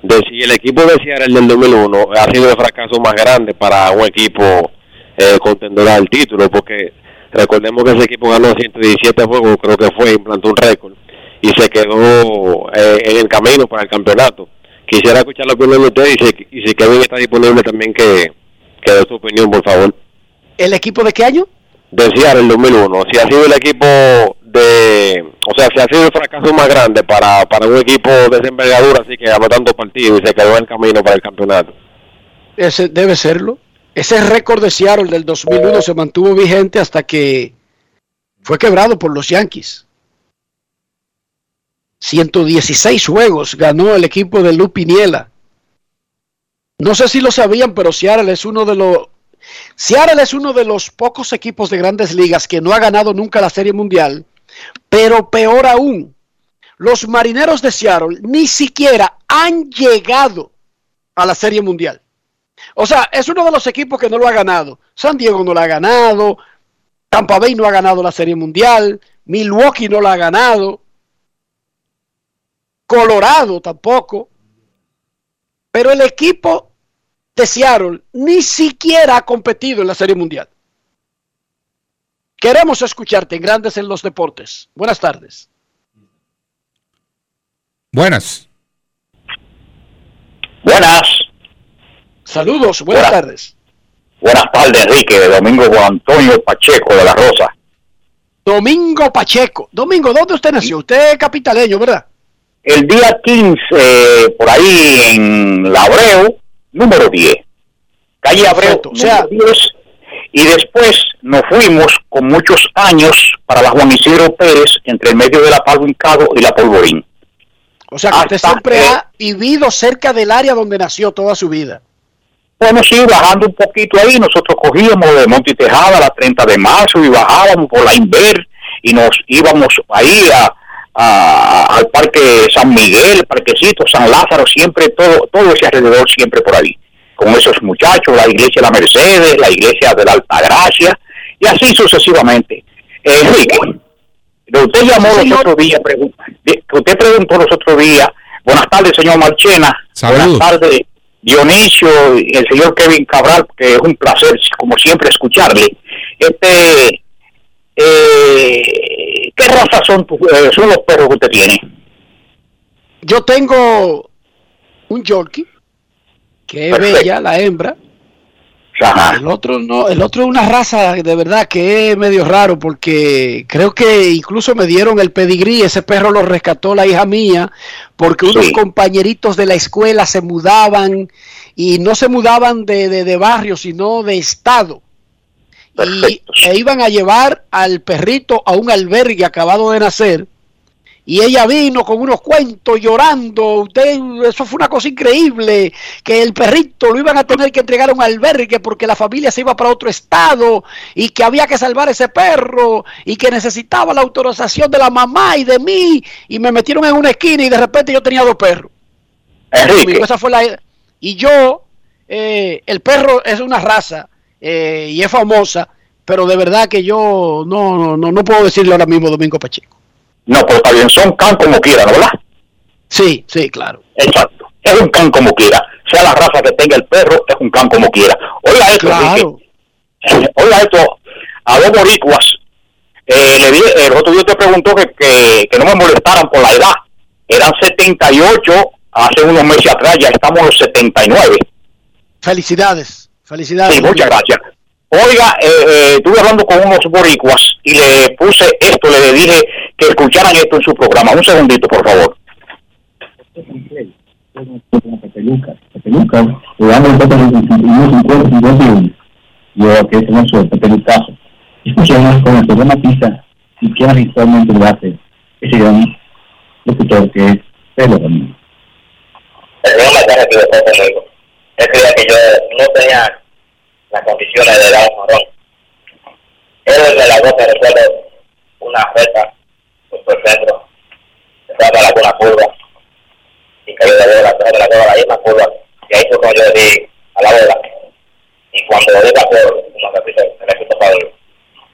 de si el equipo de Seattle del 2001 ha sido el fracaso más grande para un equipo eh, contendor al título, porque recordemos que ese equipo ganó 117 juegos, creo que fue, implantó un récord y se quedó eh, en el camino para el campeonato. Quisiera escuchar la opinión de ustedes y si, y si Kevin está disponible también que, que dé su opinión, por favor. ¿El equipo de qué año? De Seattle el 2001, si ha sido el equipo de, o sea, si ha sido el fracaso más grande para, para un equipo de esa envergadura, así que ganó tantos partidos y se quedó en el camino para el campeonato. Ese debe serlo. Ese récord de Seattle del 2001 se mantuvo vigente hasta que fue quebrado por los Yankees. 116 juegos ganó el equipo de Lou Piniella. No sé si lo sabían, pero Seattle es uno de los Seattle es uno de los pocos equipos de grandes ligas que no ha ganado nunca la Serie Mundial, pero peor aún, los Marineros de Seattle ni siquiera han llegado a la Serie Mundial. O sea, es uno de los equipos que no lo ha ganado. San Diego no lo ha ganado, Tampa Bay no ha ganado la Serie Mundial, Milwaukee no la ha ganado, Colorado tampoco. Pero el equipo de Seattle ni siquiera ha competido en la Serie Mundial. Queremos escucharte en Grandes en los Deportes. Buenas tardes. Buenas. Buenas. Saludos, buenas Buenas. tardes. Buenas tardes, Enrique, de Domingo Juan Antonio Pacheco de la Rosa. Domingo Pacheco. Domingo, ¿dónde usted nació? Usted es capitaleño, ¿verdad? El día 15, eh, por ahí en La Abreu, número 10. Calle Abreu, o sea- número 10. Y después nos fuimos con muchos años para la Juan Isidro Pérez, entre el medio de la Palo Hincado y la Polvorín. O sea, que usted siempre ha vivido cerca del área donde nació toda su vida. Bueno, sí, bajando un poquito ahí, nosotros cogíamos de Monte y Tejada a la 30 de marzo y bajábamos por la Inver y nos íbamos ahí a, a- al Parque San Miguel, el Parquecito, San Lázaro, siempre todo, todo ese alrededor, siempre por ahí. Con esos muchachos, la iglesia de la Mercedes, la iglesia de la Altagracia y así sucesivamente. Eh, Enrique, usted llamó los otros días, usted preguntó los otros días, buenas tardes, señor Marchena, buenas tardes, Dionisio y el señor Kevin Cabral, que es un placer, como siempre, escucharle. Este, eh, ¿Qué raza son, tu- eh, son los perros que usted tiene? Yo tengo un Yorkie, que es Perfecto. bella, la hembra. Ajá. El otro no, el otro es una raza de verdad que es medio raro porque creo que incluso me dieron el pedigrí, ese perro lo rescató la hija mía porque unos Sí. compañeritos de la escuela se mudaban y no se mudaban de, de, de barrio sino de estado y, e iban a llevar al perrito a un albergue acabado de nacer. Y ella vino con unos cuentos llorando. Usted, eso fue una cosa increíble. Que el perrito lo iban a tener que entregar a un albergue porque la familia se iba para otro estado y que había que salvar ese perro y que necesitaba la autorización de la mamá y de mí. Y me metieron en una esquina y de repente yo tenía dos perros. Amigo, esa fue la, y yo, eh, el perro es una raza eh, y es famosa, pero de verdad que yo no, no, no puedo decirle ahora mismo Domingo Pacheco. No, pero está bien, son can como quiera, ¿no, ¿verdad? Sí, sí, claro. Exacto. Es un can como quiera. Sea la raza que tenga el perro, es un can como quiera. Oiga esto, Claro. Enrique. Oiga esto, a dos boricuas. Eh, le di- el otro día te preguntó que, que, que no me molestaran por la edad. Eran 78 hace unos meses atrás, ya estamos en los 79. Felicidades, felicidades. Sí, muchas gracias. Oiga, eh, eh, estuve hablando con unos boricuas y le puse esto, le dije escucharan esto en su programa. Un segundito, por favor. Pepeluca, Pepeluca, le damos el Pepe unos 50, 50 años. Yo que tengo su Pepelucazo. Escuchemos con el programa pista y habitualmente ese gran que es yo no tenía las condiciones de dar un marrón. Él la recuerdo una oferta por el centro, se fue a la una curva y cayó de bola, se de la bola, la misma curva. Y ahí fue cuando yo le di a la bola. Y cuando le di la bola, como repito, me repito para el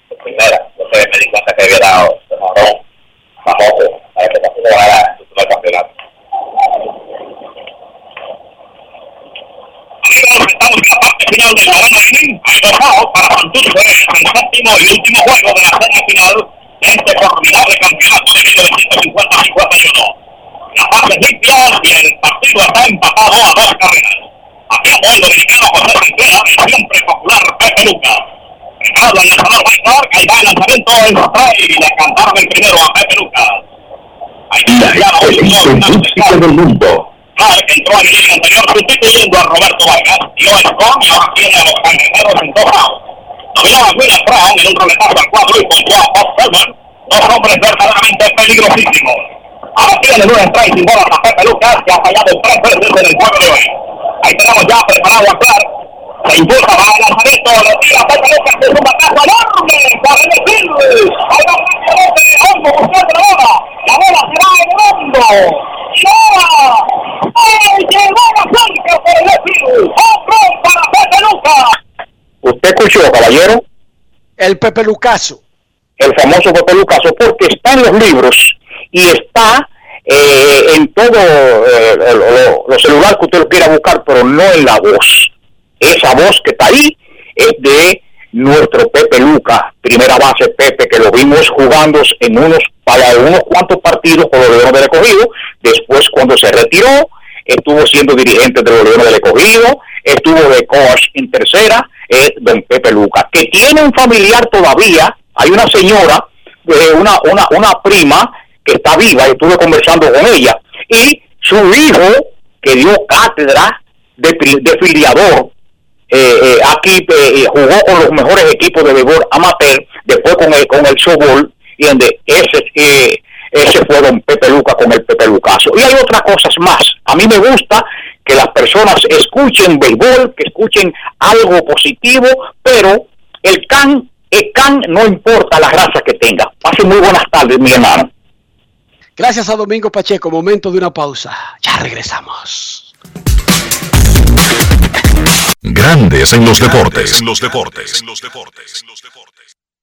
por primera, entonces me di cuenta que había dado el marrón famoso para que Pachuca ganara su primer campeonato. Estamos en la parte final del noveno inning, alcanzado para mantenerse el séptimo y último juego de la serie final de este formidable campeonato de 1950-51. La fase limpia y el partido está empatado a dos carreras. Hacíamos el dominicano José Rivera, el siempre popular Pepe Luca. Preparado el lanzador White ahí va el lanzamiento en strike y le cantaron el primero a Pepe Luca. Ahí está ya la música del mundo. Clark entró en el inning anterior sustituyendo a Roberto Vargas. Dio el con y ahora tiene a los cangrejeros en dos outs. A William Brown en un roletazo al cuadro y ponchó a Bob Feldman. Dos hombres verdaderamente peligrosísimos. Ahora tiene un strike sin bolas a Pepe Lucas que ha fallado tres veces en el juego de hoy. Ahí tenemos ya preparado a Clark. Se impulsa para el lanzamiento, le tira Pepe Lucas es un batazo enorme para el estilo. Ahí va rápidamente Hongo buscando la bola. La bola se va elevando. Y ahora, ¡ay, llegó la cerca por el estilo! ¡Hombre para Pepe Lucas! ¿Usted escuchó, caballero? El Pepe Lucaso. El famoso Pepe Lucaso, porque está en los libros y está eh, en todo eh, lo, celular que usted lo quiera buscar, pero no en la voz. Esa voz que está ahí es de nuestro Pepe Luca, primera base Pepe, que lo vimos jugando en unos para unos cuantos partidos con los Leones del Escogido, después cuando se retiró, estuvo siendo dirigente de los Leones del Escogido, estuvo de coach en tercera, es don Pepe Luca, que tiene un familiar todavía, hay una señora, eh, una, una, una prima que está viva, y estuve conversando con ella, y su hijo, que dio cátedra de, de filiador, eh, eh, aquí eh, eh, jugó con los mejores equipos de béisbol amateur, después con el, con el softball, y donde ese, eh, ese fue don Pepe Luca con el Pepe Lucaso. Y hay otras cosas más. A mí me gusta que las personas escuchen béisbol, que escuchen algo positivo, pero el can, el can no importa la raza que tenga. Pase muy buenas tardes, mi hermano. Gracias a Domingo Pacheco. Momento de una pausa. Ya regresamos. Grandes en los deportes. En los deportes.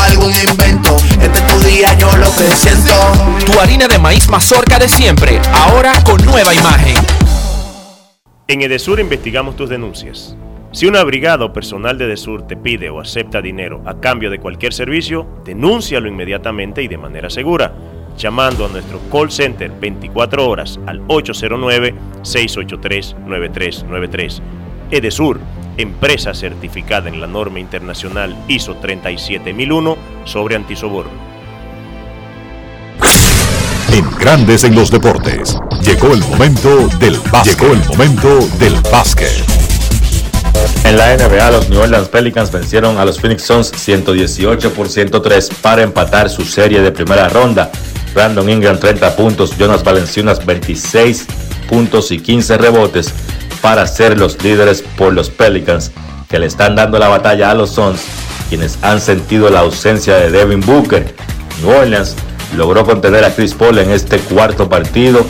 algún invento. Este es tu día, yo lo que siento. Tu harina de maíz mazorca de siempre, ahora con nueva imagen. En Edesur investigamos tus denuncias. Si una brigada o personal de Desur te pide o acepta dinero a cambio de cualquier servicio, denúncialo inmediatamente y de manera segura, llamando a nuestro call center 24 horas al 809-683-9393. Edesur, empresa certificada en la norma internacional ISO 37001 sobre antisoborno. En Grandes en los Deportes. Llegó el momento del básquet. Llegó el momento del básquet. En la NBA, los New Orleans Pelicans vencieron a los Phoenix Suns 118 por 103 para empatar su serie de primera ronda. Brandon Ingram 30 puntos, Jonas Valenciunas 26 puntos y 15 rebotes para ser los líderes por los Pelicans que le están dando la batalla a los Suns, quienes han sentido la ausencia de Devin Booker. New Orleans logró contener a Chris Paul en este cuarto partido.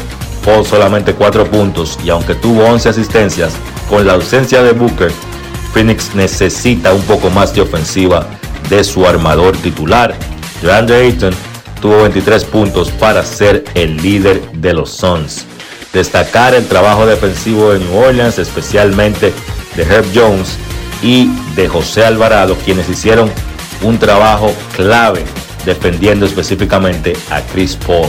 Paul solamente 4 puntos y aunque tuvo 11 asistencias, con la ausencia de Booker, Phoenix necesita un poco más de ofensiva de su armador titular. DeAndre Ayton tuvo 23 puntos para ser el líder de los Suns. Destacar el trabajo defensivo de New Orleans, especialmente de Herb Jones y de José Alvarado, quienes hicieron un trabajo clave defendiendo específicamente a Chris Paul.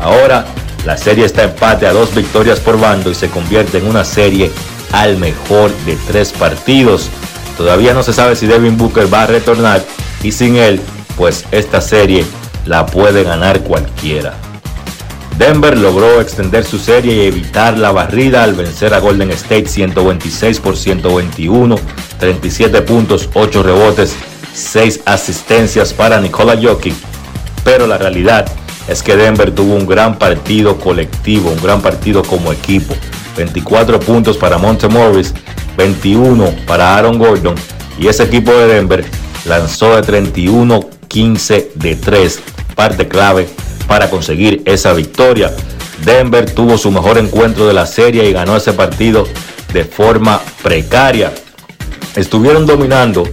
Ahora la serie está empate a dos victorias por bando y se convierte en una serie al mejor de tres partidos. Todavía no se sabe si Devin Booker va a retornar y sin él, pues esta serie la puede ganar cualquiera. Denver logró extender su serie y evitar la barrida al vencer a Golden State 126 por 121, 37 puntos, 8 rebotes, 6 asistencias para Nikola Jokic. Pero la realidad es que Denver tuvo un gran partido colectivo, un gran partido como equipo. 24 puntos para Monte Morris, 21 para Aaron Gordon y ese equipo de Denver lanzó de 31-15 de 3, parte clave para conseguir esa victoria. Denver tuvo su mejor encuentro de la serie y ganó ese partido de forma precaria. Estuvieron dominando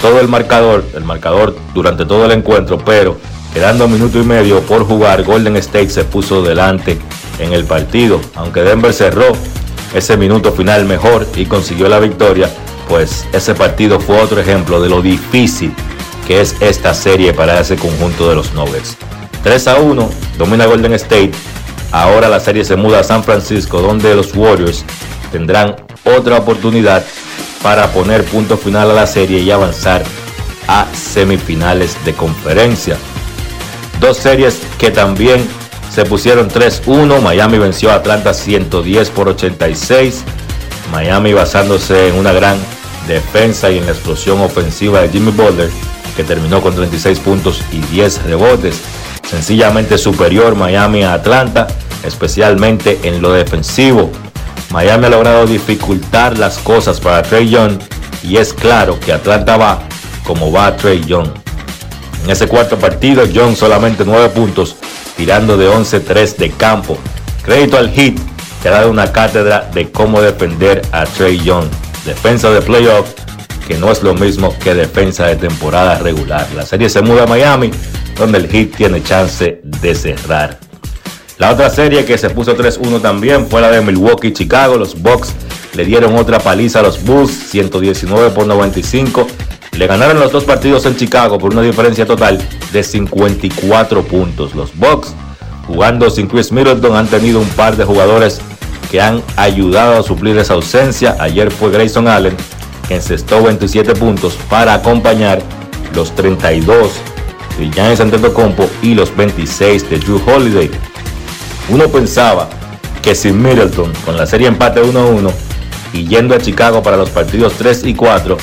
todo el marcador, el marcador durante todo el encuentro, pero quedando un minuto y medio por jugar, Golden State se puso delante en el partido. Aunque Denver cerró ese minuto final mejor y consiguió la victoria, pues ese partido fue otro ejemplo de lo difícil que es esta serie para ese conjunto de los Nuggets. 3 a 1, domina Golden State. Ahora la serie se muda a San Francisco, donde los Warriors tendrán otra oportunidad para poner punto final a la serie y avanzar a semifinales de conferencia. Dos series que también se pusieron 3-1. Miami venció a Atlanta 110 por 86. Miami basándose en una gran defensa y en la explosión ofensiva de Jimmy Butler, que terminó con 36 puntos y 10 rebotes. Sencillamente superior Miami a Atlanta, especialmente en lo defensivo. Miami ha logrado dificultar las cosas para Trey Young y es claro que Atlanta va como va Trey Young. En ese cuarto partido, Young solamente 9 puntos, tirando de 11-3 de campo. Crédito al hit que ha dado una cátedra de cómo defender a Trey Young. Defensa de playoff, que no es lo mismo que defensa de temporada regular. La serie se muda a Miami, donde el hit tiene chance de cerrar. La otra serie que se puso 3-1 también fue la de Milwaukee-Chicago. Los Bucks le dieron otra paliza a los Bulls, 119 por 95. Le ganaron los dos partidos en Chicago por una diferencia total de 54 puntos. Los Bucks, jugando sin Chris Middleton, han tenido un par de jugadores que han ayudado a suplir esa ausencia. Ayer fue Grayson Allen, encestó 27 puntos para acompañar los 32 de Giannis Antetokounmpo y los 26 de Drew Holiday. Uno pensaba que sin Middleton, con la serie empate 1-1 y yendo a Chicago para los partidos 3 y 4,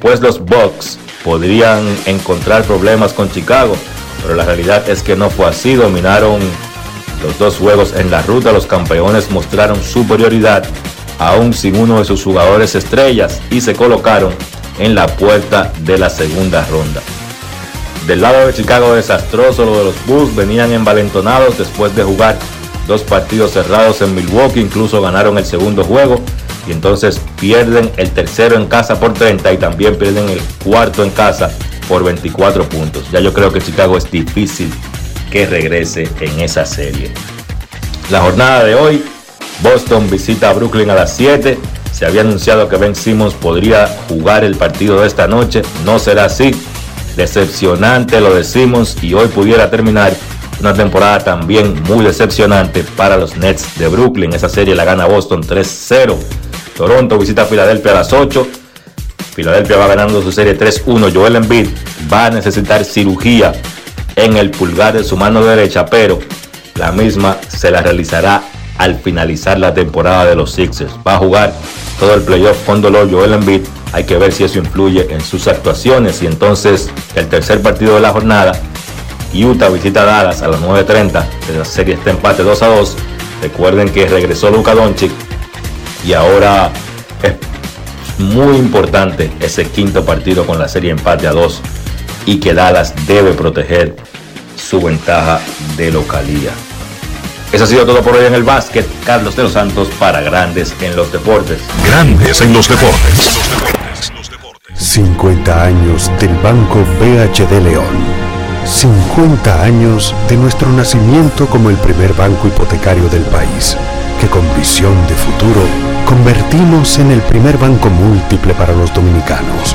pues los Bucks podrían encontrar problemas con Chicago, pero la realidad es que no fue así, dominaron los dos juegos en la ruta, los campeones mostraron superioridad aún sin uno de sus jugadores estrellas y se colocaron en la puerta de la segunda ronda. Del lado de Chicago desastroso, lo de los Bulls venían envalentonados después de jugar dos partidos cerrados en Milwaukee, incluso ganaron el segundo juego y entonces pierden el tercero en casa por 30 y también pierden el cuarto en casa por 24 puntos. Ya yo creo que Chicago es difícil que regrese en esa serie. La jornada de hoy, Boston visita a Brooklyn a las 7, Se había anunciado que Ben Simmons podría jugar el partido de esta noche. No será así. Decepcionante lo de Simmons y hoy pudiera terminar una temporada también muy decepcionante para los Nets de Brooklyn. Esa serie la gana Boston 3-0. Toronto visita a Filadelfia a las 8. Filadelfia va ganando su serie 3-1. Joel Embiid va a necesitar cirugía en el pulgar de su mano derecha, pero la misma se la realizará al finalizar la temporada de los Sixers. Va a jugar todo el playoff con dolor Joel Embiid. Hay que ver si eso influye en sus actuaciones. Y entonces el tercer partido de la jornada, Utah visita Dallas a las 9.30. La serie está empate 2 a 2. Recuerden que regresó Luka Doncic y ahora es muy importante ese quinto partido con la serie empate a 2 y que Dallas debe proteger su ventaja de localía. Eso ha sido todo por hoy en el básquet. Carlos de los Santos para Grandes en los Deportes. Grandes en los deportes. 50 años del Banco BHD León. 50 años de nuestro nacimiento como el primer banco hipotecario del país, que con visión de futuro convertimos en el primer banco múltiple para los dominicanos.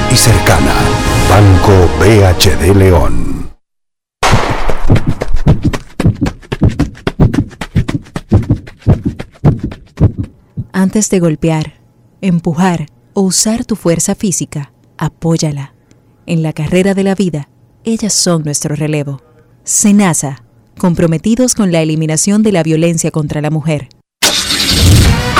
y cercana. Banco BHD León. Antes de golpear, empujar o usar tu fuerza física, apóyala. En la carrera de la vida, ellas son nuestro relevo. Senasa, comprometidos con la eliminación de la violencia contra la mujer.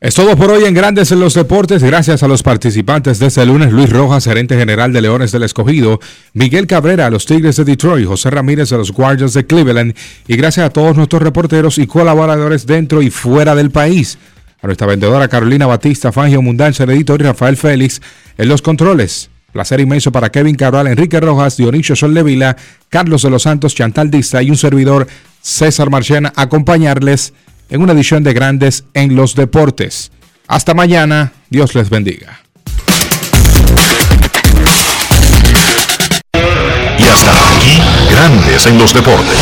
Es todo por hoy en Grandes en los Deportes. Gracias a los participantes de este lunes, Luis Rojas, gerente general de Leones del Escogido, Miguel Cabrera, a los Tigres de Detroit, José Ramírez, a los Guardians de Cleveland, y gracias a todos nuestros reporteros y colaboradores dentro y fuera del país. A nuestra vendedora Carolina Batista, Fangio Mundanza, el editor y Rafael Félix en los controles. Placer inmenso para Kevin Cabral, Enrique Rojas, Dionisio Soldevila, Carlos de los Santos, Chantal Dista y un servidor César Marchena acompañarles en una edición de Grandes en los Deportes. Hasta mañana, Dios les bendiga. Y hasta aquí, Grandes en los Deportes.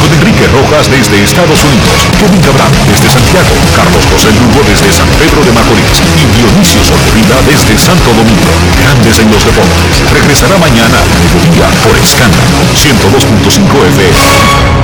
Con Enrique Rojas desde Estados Unidos, Kevin Cabral desde Santiago, Carlos José Lugo desde San Pedro de Macorís y Dionisio Solterida desde Santo Domingo. Grandes en los Deportes. Regresará mañana a mediodía por Escándalo 102.5 FM.